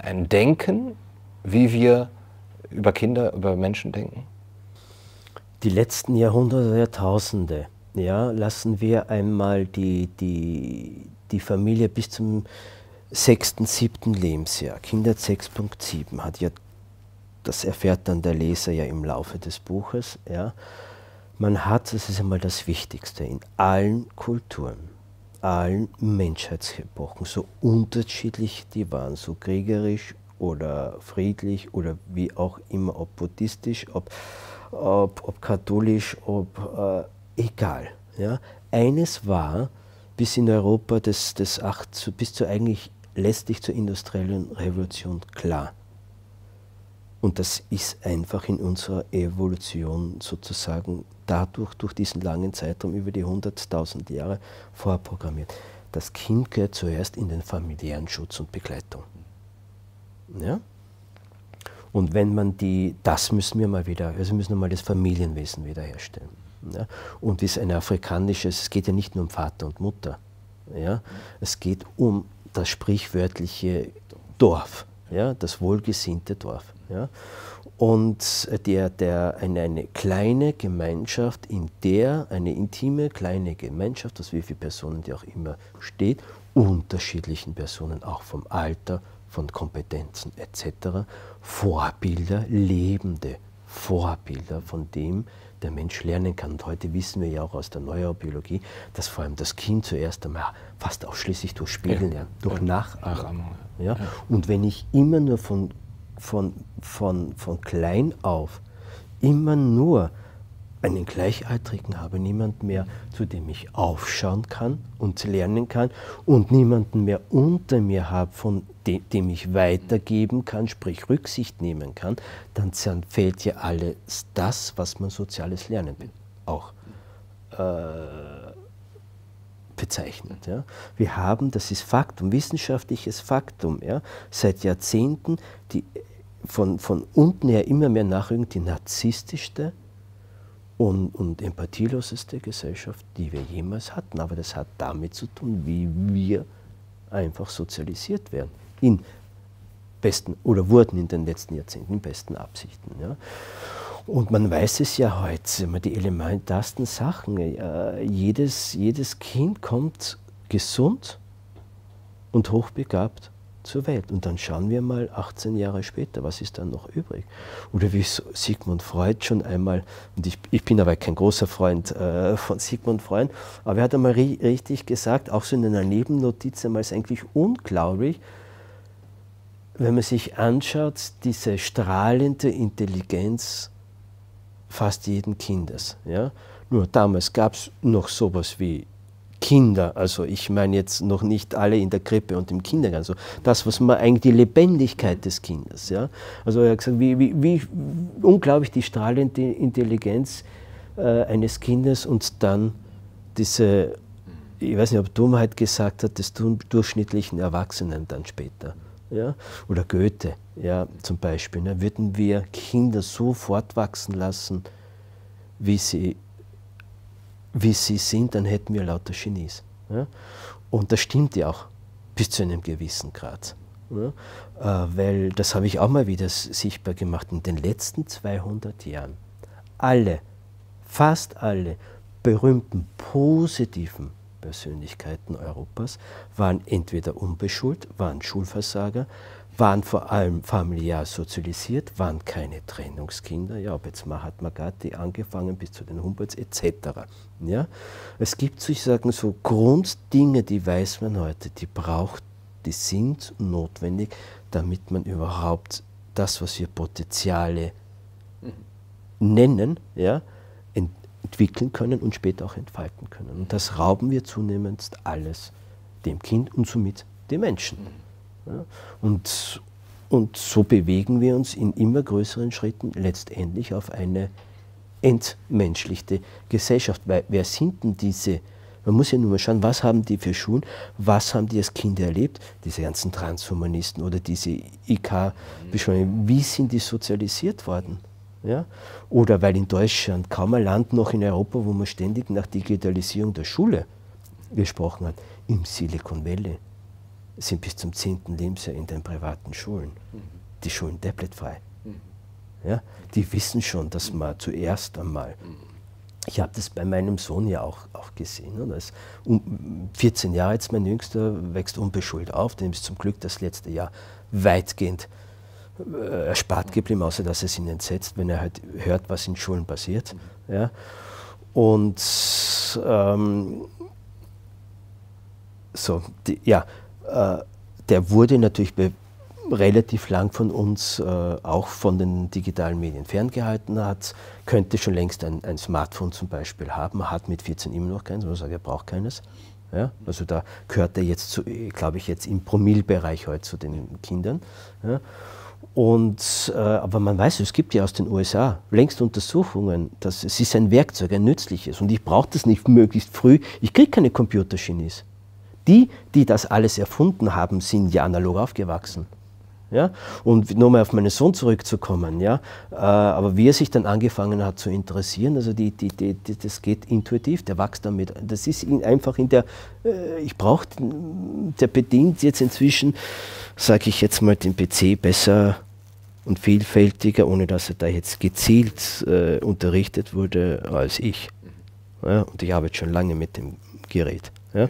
ein Denken, wie wir über Kinder, über Menschen denken? Die letzten Jahrhunderte, Jahrtausende, ja, lassen wir einmal die, die, die Familie bis zum sechsten, siebten Lebensjahr, Kinder 6.7 hat ja, das erfährt dann der Leser ja im Laufe des Buches, ja, man hat, das ist einmal das Wichtigste, in allen Kulturen, allen Menschheitsepochen, so unterschiedlich die waren, so kriegerisch oder friedlich oder wie auch immer, ob buddhistisch, ob ob, ob katholisch, ob äh, egal. Ja. Eines war bis in Europa des, des 8, bis zur eigentlich letztlich zur industriellen Revolution klar. Und das ist einfach in unserer Evolution sozusagen dadurch, durch diesen langen Zeitraum über die 100.000 Jahre vorprogrammiert. Das Kind gehört zuerst in den familiären Schutz und Begleitung. Ja? Und wenn man die, das müssen wir mal wieder, also müssen wir mal das Familienwesen wiederherstellen. Ja? Und es ein afrikanisches, es geht ja nicht nur um Vater und Mutter, ja? es geht um das sprichwörtliche Dorf, ja? das wohlgesinnte Dorf. Ja? Und der, der, eine, eine kleine Gemeinschaft, in der eine intime kleine Gemeinschaft, aus wie viele Personen die auch immer steht, unterschiedlichen Personen, auch vom Alter, von Kompetenzen etc. Vorbilder, lebende Vorbilder, von dem der Mensch lernen kann. Und heute wissen wir ja auch aus der Neurobiologie, dass vor allem das Kind zuerst einmal fast ausschließlich durch Spielen lernt, durch ja. Nachahmung. Ja? ja? Und wenn ich immer nur von, von, von, von klein auf immer nur einen Gleichaltrigen habe, niemand mehr, zu dem ich aufschauen kann und lernen kann und niemanden mehr unter mir habe, von dem, dem ich weitergeben kann, sprich Rücksicht nehmen kann, dann fällt ja alles das, was man soziales Lernen auch äh, bezeichnet. Ja. Wir haben, das ist Faktum, wissenschaftliches Faktum, ja, seit Jahrzehnten die von, von unten her immer mehr nachrücken, die narzisstischste und, und empathieloseste Gesellschaft, die wir jemals hatten. Aber das hat damit zu tun, wie wir einfach sozialisiert werden. In besten oder wurden in den letzten Jahrzehnten in besten Absichten. Ja. Und man weiß es ja heute, die elementarsten Sachen. Äh, jedes, jedes Kind kommt gesund und hochbegabt zur Welt. Und dann schauen wir mal 18 Jahre später, was ist dann noch übrig? Oder wie Sigmund Freud schon einmal, und ich, ich bin aber kein großer Freund äh, von Sigmund Freud, aber er hat einmal ri richtig gesagt, auch so in einer Nebennotiz einmal, ist eigentlich unglaublich, wenn man sich anschaut, diese strahlende Intelligenz fast jeden Kindes. Ja? Nur damals gab es noch sowas wie Kinder, also ich meine jetzt noch nicht alle in der Krippe und im Kindergarten, also das, was man eigentlich die Lebendigkeit des Kindes, ja. Also er hat gesagt, wie, wie, wie unglaublich die strahlende Intelligenz äh, eines Kindes und dann diese, ich weiß nicht, ob Dummheit gesagt hat, des durchschnittlichen Erwachsenen dann später. Ja? Oder Goethe, ja, zum Beispiel. Ne? Würden wir Kinder so fortwachsen lassen, wie sie wie sie sind, dann hätten wir lauter Genies. Ja? Und das stimmt ja auch bis zu einem gewissen Grad. Ja? Äh, weil das habe ich auch mal wieder sichtbar gemacht. In den letzten 200 Jahren, alle, fast alle berühmten positiven Persönlichkeiten Europas waren entweder unbeschult, waren Schulversager, waren vor allem familiär sozialisiert, waren keine Trennungskinder, ja, ob jetzt Mahatma Gandhi angefangen bis zu den Humboldts etc. Ja? Es gibt sozusagen so Grunddinge, die weiß man heute, die braucht, die sind notwendig, damit man überhaupt das, was wir Potenziale nennen, ja, entwickeln können und später auch entfalten können. Und das rauben wir zunehmend alles dem Kind und somit dem Menschen. Und, und so bewegen wir uns in immer größeren Schritten letztendlich auf eine entmenschlichte Gesellschaft. Weil wer sind denn diese? Man muss ja nur mal schauen, was haben die für Schulen, was haben die als Kinder erlebt, diese ganzen Transhumanisten oder diese IK-Beschleuniger, wie sind die sozialisiert worden? Ja? Oder weil in Deutschland kaum ein Land noch in Europa, wo man ständig nach Digitalisierung der Schule gesprochen hat, im Silicon Valley sind bis zum 10. Lebensjahr in den privaten Schulen. Mhm. Die Schulen tabletfrei. Mhm. Ja, die wissen schon, dass man zuerst einmal, mhm. ich habe das bei meinem Sohn ja auch, auch gesehen, und als um 14 Jahre jetzt mein Jüngster wächst unbeschult auf, dem ist zum Glück das letzte Jahr weitgehend äh, erspart geblieben, außer dass es ihn entsetzt, wenn er halt hört, was in Schulen passiert. Ja. Und ähm, so, die, ja, der wurde natürlich relativ lang von uns, äh, auch von den digitalen Medien ferngehalten hat, könnte schon längst ein, ein Smartphone zum Beispiel haben, hat mit 14 immer noch keins, also er braucht keines. Ja, also da gehört er jetzt, zu, glaube ich, jetzt im Promillbereich heute zu den Kindern. Ja. Und, äh, aber man weiß, es gibt ja aus den USA längst Untersuchungen, dass es ist ein Werkzeug, ein nützliches. Und ich brauche das nicht möglichst früh. Ich kriege keine Computergenies. Die, die das alles erfunden haben, sind ja analog aufgewachsen. Ja? Und nochmal auf meinen Sohn zurückzukommen, ja? Äh, aber wie er sich dann angefangen hat zu interessieren, also die, die, die, das geht intuitiv, der wächst damit. Das ist einfach in der, äh, ich brauche, der bedient jetzt inzwischen, sage ich jetzt mal, den PC besser und vielfältiger, ohne dass er da jetzt gezielt äh, unterrichtet wurde, als ich. Ja? Und ich arbeite schon lange mit dem Gerät. Ja?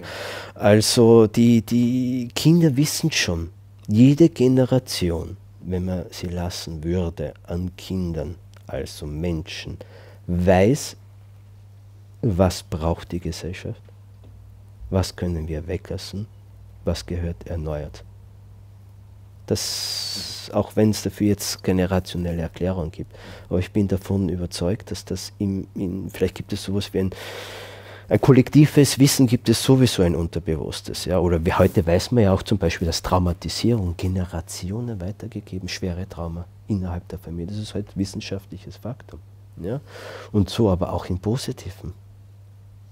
Also die, die Kinder wissen schon, jede Generation, wenn man sie lassen würde an Kindern, also Menschen, weiß, was braucht die Gesellschaft, was können wir weglassen, was gehört erneuert. Das, auch wenn es dafür jetzt generationelle Erklärungen gibt. Aber ich bin davon überzeugt, dass das im, in, vielleicht gibt es sowas wie ein ein kollektives Wissen gibt es sowieso ein Unterbewusstes. Ja? Oder wie heute weiß man ja auch zum Beispiel, dass Traumatisierung Generationen weitergegeben, schwere Trauma innerhalb der Familie. Das ist halt wissenschaftliches Faktum. Ja? Und so aber auch im Positiven.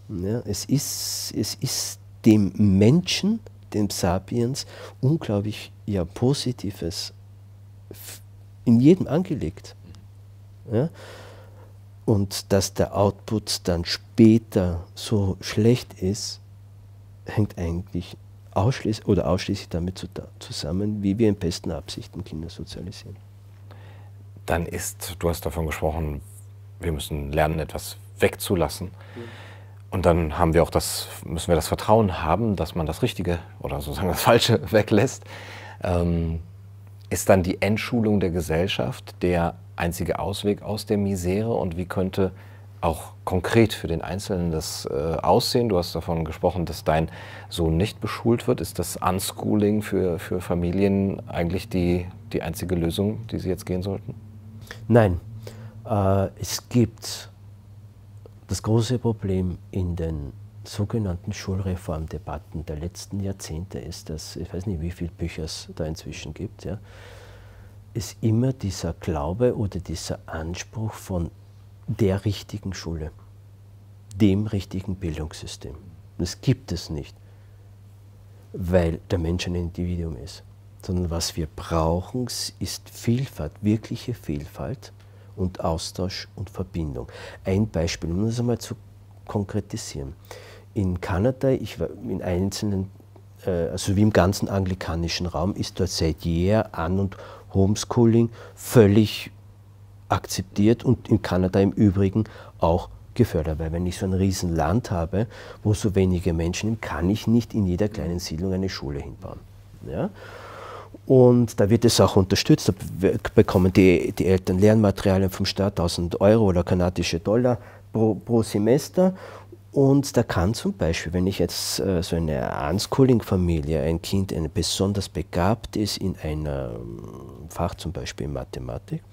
Ja? Es, ist, es ist dem Menschen, dem Sapiens, unglaublich ja, Positives in jedem angelegt. Ja? Und dass der Output dann später so schlecht ist, hängt eigentlich ausschließlich oder ausschließlich damit zusammen, wie wir in besten Absichten Kinder sozialisieren. Dann ist, du hast davon gesprochen, wir müssen lernen, etwas wegzulassen. Mhm. Und dann haben wir auch das, müssen wir das Vertrauen haben, dass man das Richtige oder sozusagen das Falsche weglässt. Ähm, ist dann die Entschulung der Gesellschaft der einzige Ausweg aus der Misere und wie könnte auch konkret für den Einzelnen das äh, aussehen? Du hast davon gesprochen, dass dein Sohn nicht beschult wird. Ist das Unschooling für, für Familien eigentlich die, die einzige Lösung, die sie jetzt gehen sollten? Nein. Äh, es gibt das große Problem in den sogenannten Schulreformdebatten der letzten Jahrzehnte ist, dass, ich weiß nicht, wie viele Bücher es da inzwischen gibt, ja, ist immer dieser Glaube oder dieser Anspruch von der richtigen Schule, dem richtigen Bildungssystem. Das gibt es nicht, weil der Mensch ein Individuum ist, sondern was wir brauchen, ist Vielfalt, wirkliche Vielfalt und Austausch und Verbindung. Ein Beispiel, um das einmal zu konkretisieren. In Kanada, ich war in einzelnen, äh, also wie im ganzen anglikanischen Raum, ist dort seit jeher An- und Homeschooling völlig akzeptiert und in Kanada im Übrigen auch gefördert. Weil wenn ich so ein Riesenland habe, wo so wenige Menschen sind, kann ich nicht in jeder kleinen Siedlung eine Schule hinbauen. Ja? Und da wird es auch unterstützt. Da bekommen die, die Eltern Lernmaterialien vom Staat, 1000 Euro oder kanadische Dollar pro, pro Semester. Und da kann zum Beispiel, wenn ich jetzt äh, so eine Unschooling-Familie, ein Kind ein besonders begabt ist in einem ähm, Fach, zum Beispiel in Mathematik,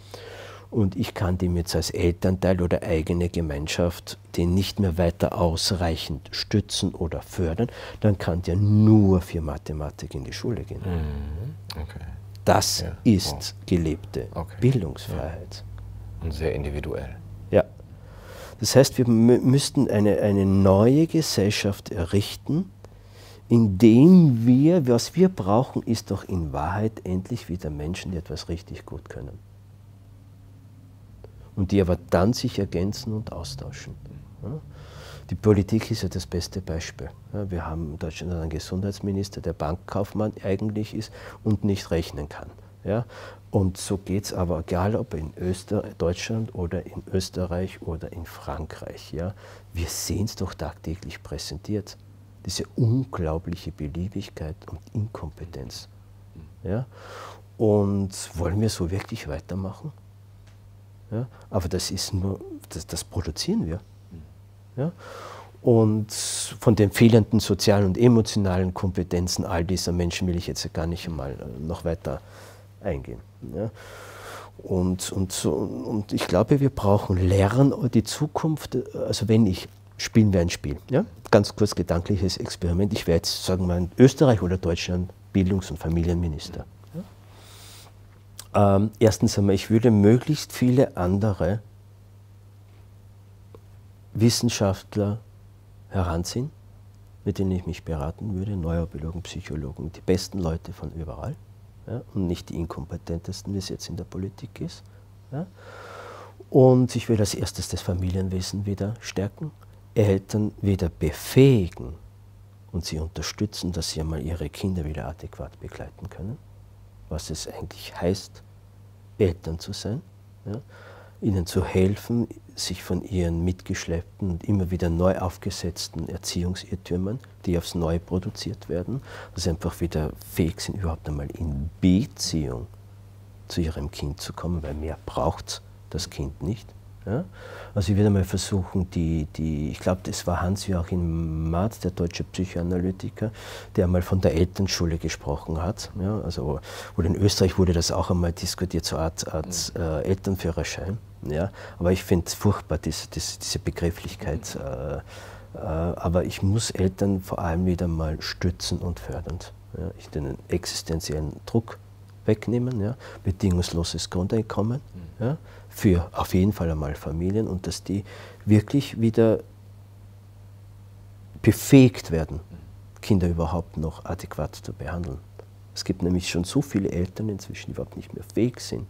und ich kann dem jetzt als Elternteil oder eigene Gemeinschaft den nicht mehr weiter ausreichend stützen oder fördern, dann kann der nur für Mathematik in die Schule gehen. Mhm. Okay. Das ja. ist gelebte okay. Bildungsfreiheit. Ja. Und sehr individuell. Ja. Das heißt, wir müssten eine, eine neue Gesellschaft errichten, indem wir, was wir brauchen, ist doch in Wahrheit endlich wieder Menschen, die etwas richtig gut können und die aber dann sich ergänzen und austauschen. Die Politik ist ja das beste Beispiel. Wir haben in Deutschland einen Gesundheitsminister, der Bankkaufmann eigentlich ist und nicht rechnen kann. Und so geht es aber, egal ob in Öster Deutschland oder in Österreich oder in Frankreich. Ja? Wir sehen es doch tagtäglich präsentiert. Diese unglaubliche Beliebigkeit und Inkompetenz. Ja? Und wollen wir so wirklich weitermachen? Ja? Aber das ist nur, das, das produzieren wir. Ja? Und von den fehlenden sozialen und emotionalen Kompetenzen all dieser Menschen will ich jetzt gar nicht einmal äh, noch weiter eingehen. Ja? Und, und, und ich glaube, wir brauchen Lernen, die Zukunft, also wenn ich, spielen wir ein Spiel, ja? ganz kurz gedankliches Experiment, ich werde jetzt sagen wir in Österreich oder Deutschland Bildungs- und Familienminister. Ähm, erstens einmal, ich würde möglichst viele andere Wissenschaftler heranziehen, mit denen ich mich beraten würde, Neurobiologen, Psychologen, die besten Leute von überall ja, und nicht die inkompetentesten, wie es jetzt in der Politik ist. Ja. Und ich will als erstes das Familienwesen wieder stärken, Eltern wieder befähigen und sie unterstützen, dass sie einmal ihre Kinder wieder adäquat begleiten können, was es eigentlich heißt, Eltern zu sein, ja, ihnen zu helfen, sich von ihren mitgeschleppten und immer wieder neu aufgesetzten Erziehungsirrtümern, die aufs Neue produziert werden, dass sie einfach wieder fähig sind, überhaupt einmal in Beziehung zu ihrem Kind zu kommen, weil mehr braucht das Kind nicht. Ja? Also ich werde mal versuchen, die, die ich glaube, das war Hans-Joachim Marz, der deutsche Psychoanalytiker, der mal von der Elternschule gesprochen hat. Ja? Also, oder in Österreich wurde das auch einmal diskutiert, so eine Art, Art äh, Elternführerschein. Ja? Aber ich finde es furchtbar, diese, diese, Begrifflichkeit. Äh, äh, aber ich muss Eltern vor allem wieder mal stützen und fördern. Ja? Ich den existenziellen Druck wegnehmen, ja? bedingungsloses Grundeinkommen. Ja? für auf jeden Fall einmal Familien und dass die wirklich wieder befähigt werden, Kinder überhaupt noch adäquat zu behandeln. Es gibt nämlich schon so viele Eltern inzwischen, die überhaupt nicht mehr fähig sind.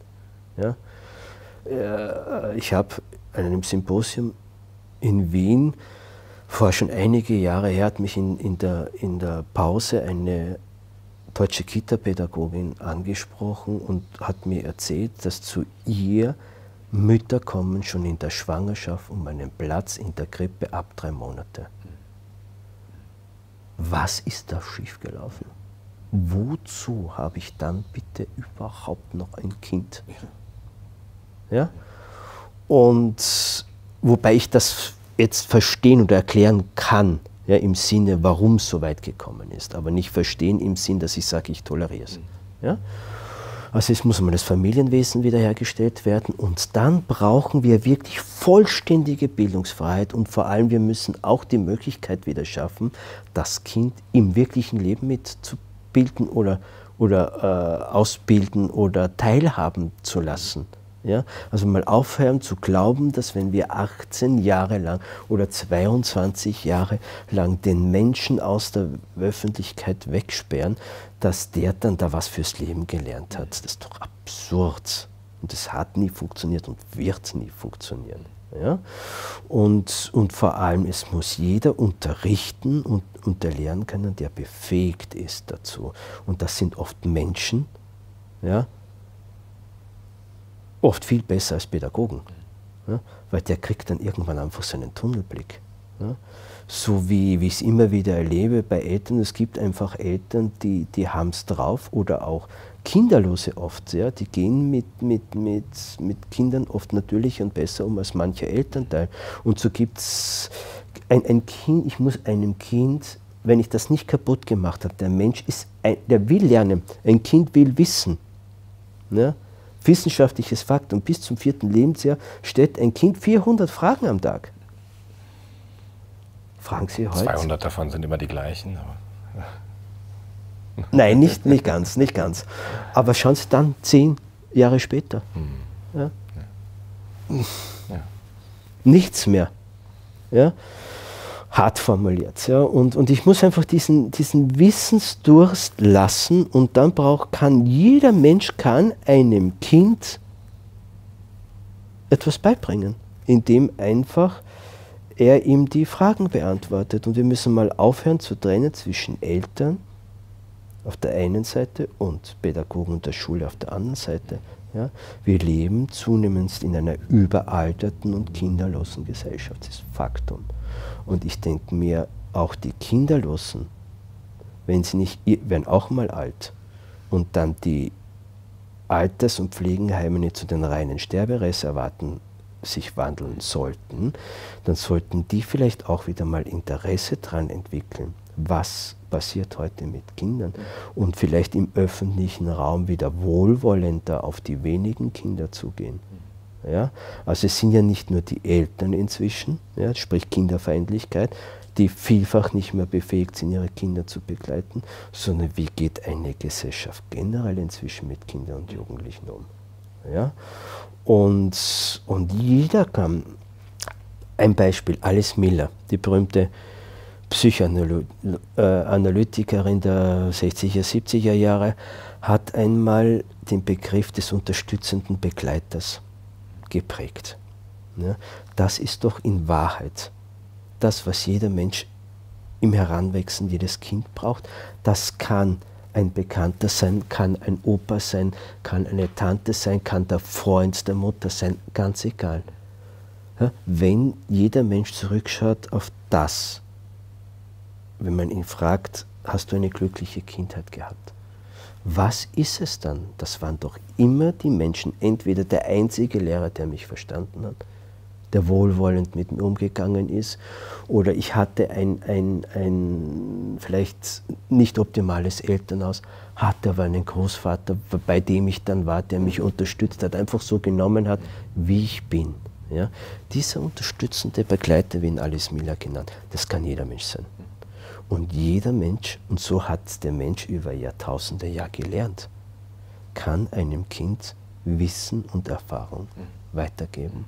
Ja? Äh, ich habe an einem Symposium in Wien, vor schon einige Jahre her, hat mich in, in, der, in der Pause eine deutsche Kita-Pädagogin angesprochen und hat mir erzählt, dass zu ihr Mütter kommen schon in der Schwangerschaft um einen Platz in der Krippe ab drei Monate. Was ist da schiefgelaufen? Wozu habe ich dann bitte überhaupt noch ein Kind? Ja? Und wobei ich das jetzt verstehen oder erklären kann, ja, im Sinne, warum es so weit gekommen ist, aber nicht verstehen im Sinn, dass ich sage, ich toleriere es. Ja? Also es muss mal das Familienwesen wiederhergestellt werden und dann brauchen wir wirklich vollständige Bildungsfreiheit und vor allem wir müssen auch die Möglichkeit wieder schaffen, das Kind im wirklichen Leben mitzubilden oder, oder äh, ausbilden oder teilhaben zu lassen. Ja? Also mal aufhören zu glauben, dass wenn wir 18 Jahre lang oder 22 Jahre lang den Menschen aus der Öffentlichkeit wegsperren, dass der dann da was fürs Leben gelernt hat. Das ist doch absurd. Und das hat nie funktioniert und wird nie funktionieren. Ja? Und, und vor allem, es muss jeder unterrichten und, und können, der befähigt ist dazu. Und das sind oft Menschen, ja, oft viel besser als Pädagogen. Ja, weil der kriegt dann irgendwann einfach seinen Tunnelblick. Ja. So wie, wie ich es immer wieder erlebe bei Eltern, es gibt einfach Eltern, die, die haben es drauf oder auch Kinderlose oft, ja, die gehen mit, mit, mit, mit Kindern oft natürlicher und besser um als mancher Elternteil. Und so gibt es ein, ein Kind, ich muss einem Kind, wenn ich das nicht kaputt gemacht habe, der Mensch ist, ein, der will lernen, ein Kind will wissen. Ja? Wissenschaftliches Faktum, bis zum vierten Lebensjahr stellt ein Kind 400 Fragen am Tag. Fragen Sie heute. 200 davon sind immer die gleichen. Nein, nicht, nicht ganz, nicht ganz. Aber schauen Sie dann zehn Jahre später. Hm. Ja? Ja. Nichts mehr. Ja? Hart formuliert. Ja? Und, und ich muss einfach diesen, diesen Wissensdurst lassen und dann braucht, kann jeder Mensch kann einem Kind etwas beibringen, indem einfach er ihm die Fragen beantwortet. Und wir müssen mal aufhören zu trennen zwischen Eltern auf der einen Seite und Pädagogen und der Schule auf der anderen Seite. Ja? Wir leben zunehmend in einer überalterten und kinderlosen Gesellschaft. Das ist Faktum. Und ich denke mir, auch die Kinderlosen, wenn sie nicht, werden auch mal alt. Und dann die Alters- und Pflegenheime nicht zu den reinen Sterbereservaten sich wandeln sollten, dann sollten die vielleicht auch wieder mal Interesse daran entwickeln, was passiert heute mit Kindern und vielleicht im öffentlichen Raum wieder wohlwollender auf die wenigen Kinder zugehen. Ja? Also es sind ja nicht nur die Eltern inzwischen, ja, sprich Kinderfeindlichkeit, die vielfach nicht mehr befähigt sind, ihre Kinder zu begleiten, sondern wie geht eine Gesellschaft generell inzwischen mit Kindern und Jugendlichen um. Ja? Und, und jeder kann, ein Beispiel, Alice Miller, die berühmte Psychoanalytikerin der 60er, 70er Jahre, hat einmal den Begriff des unterstützenden Begleiters geprägt. Ja, das ist doch in Wahrheit das, was jeder Mensch im Heranwachsen, jedes Kind braucht. Das kann ein Bekannter sein, kann ein Opa sein, kann eine Tante sein, kann der Freund der Mutter sein, ganz egal. Ja, wenn jeder Mensch zurückschaut auf das, wenn man ihn fragt, hast du eine glückliche Kindheit gehabt? Was ist es dann? Das waren doch immer die Menschen, entweder der einzige Lehrer, der mich verstanden hat, der wohlwollend mit mir umgegangen ist, oder ich hatte ein, ein, ein vielleicht nicht optimales Elternhaus, hatte aber einen Großvater, bei dem ich dann war, der mich unterstützt hat, einfach so genommen hat, wie ich bin. Ja? Dieser unterstützende Begleiter, wie ihn Alice Miller genannt, das kann jeder Mensch sein. Und jeder Mensch, und so hat der Mensch über Jahrtausende ja gelernt, kann einem Kind Wissen und Erfahrung mhm. weitergeben.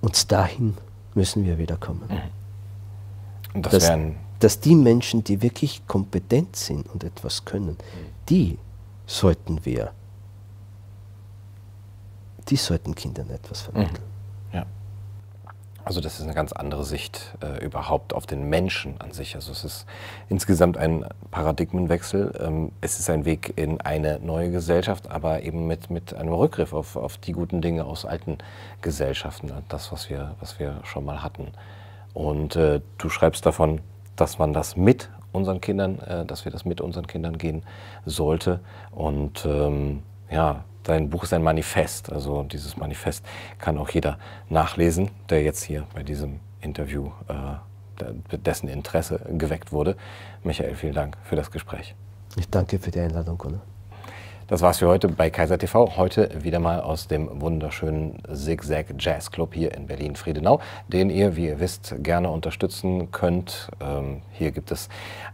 Und dahin müssen wir wieder kommen. Mhm. Das dass, dass die Menschen, die wirklich kompetent sind und etwas können, mhm. die sollten wir, die sollten Kindern etwas vermitteln. Also das ist eine ganz andere Sicht äh, überhaupt auf den Menschen an sich. Also es ist insgesamt ein Paradigmenwechsel. Ähm, es ist ein Weg in eine neue Gesellschaft, aber eben mit, mit einem Rückgriff auf, auf die guten Dinge aus alten Gesellschaften, das, was wir, was wir schon mal hatten. Und äh, du schreibst davon, dass man das mit unseren Kindern, äh, dass wir das mit unseren Kindern gehen sollte. Und ähm, ja, Dein Buch ist ein Manifest. Also dieses Manifest kann auch jeder nachlesen, der jetzt hier bei diesem Interview äh, dessen Interesse geweckt wurde. Michael, vielen Dank für das Gespräch. Ich danke für die Einladung, Conor. Das war's für heute bei Kaiser TV. Heute wieder mal aus dem wunderschönen Zigzag Jazz Club hier in Berlin-Friedenau, den ihr, wie ihr wisst, gerne unterstützen könnt. Ähm, hier gibt es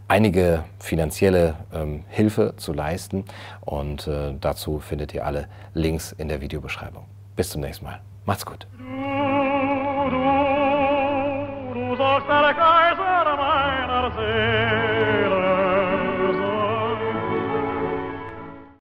einige finanzielle ähm, Hilfe zu leisten und äh, dazu findet ihr alle Links in der Videobeschreibung. Bis zum nächsten Mal. Macht's gut. Du, du, du sollst der Kaiser meiner Seele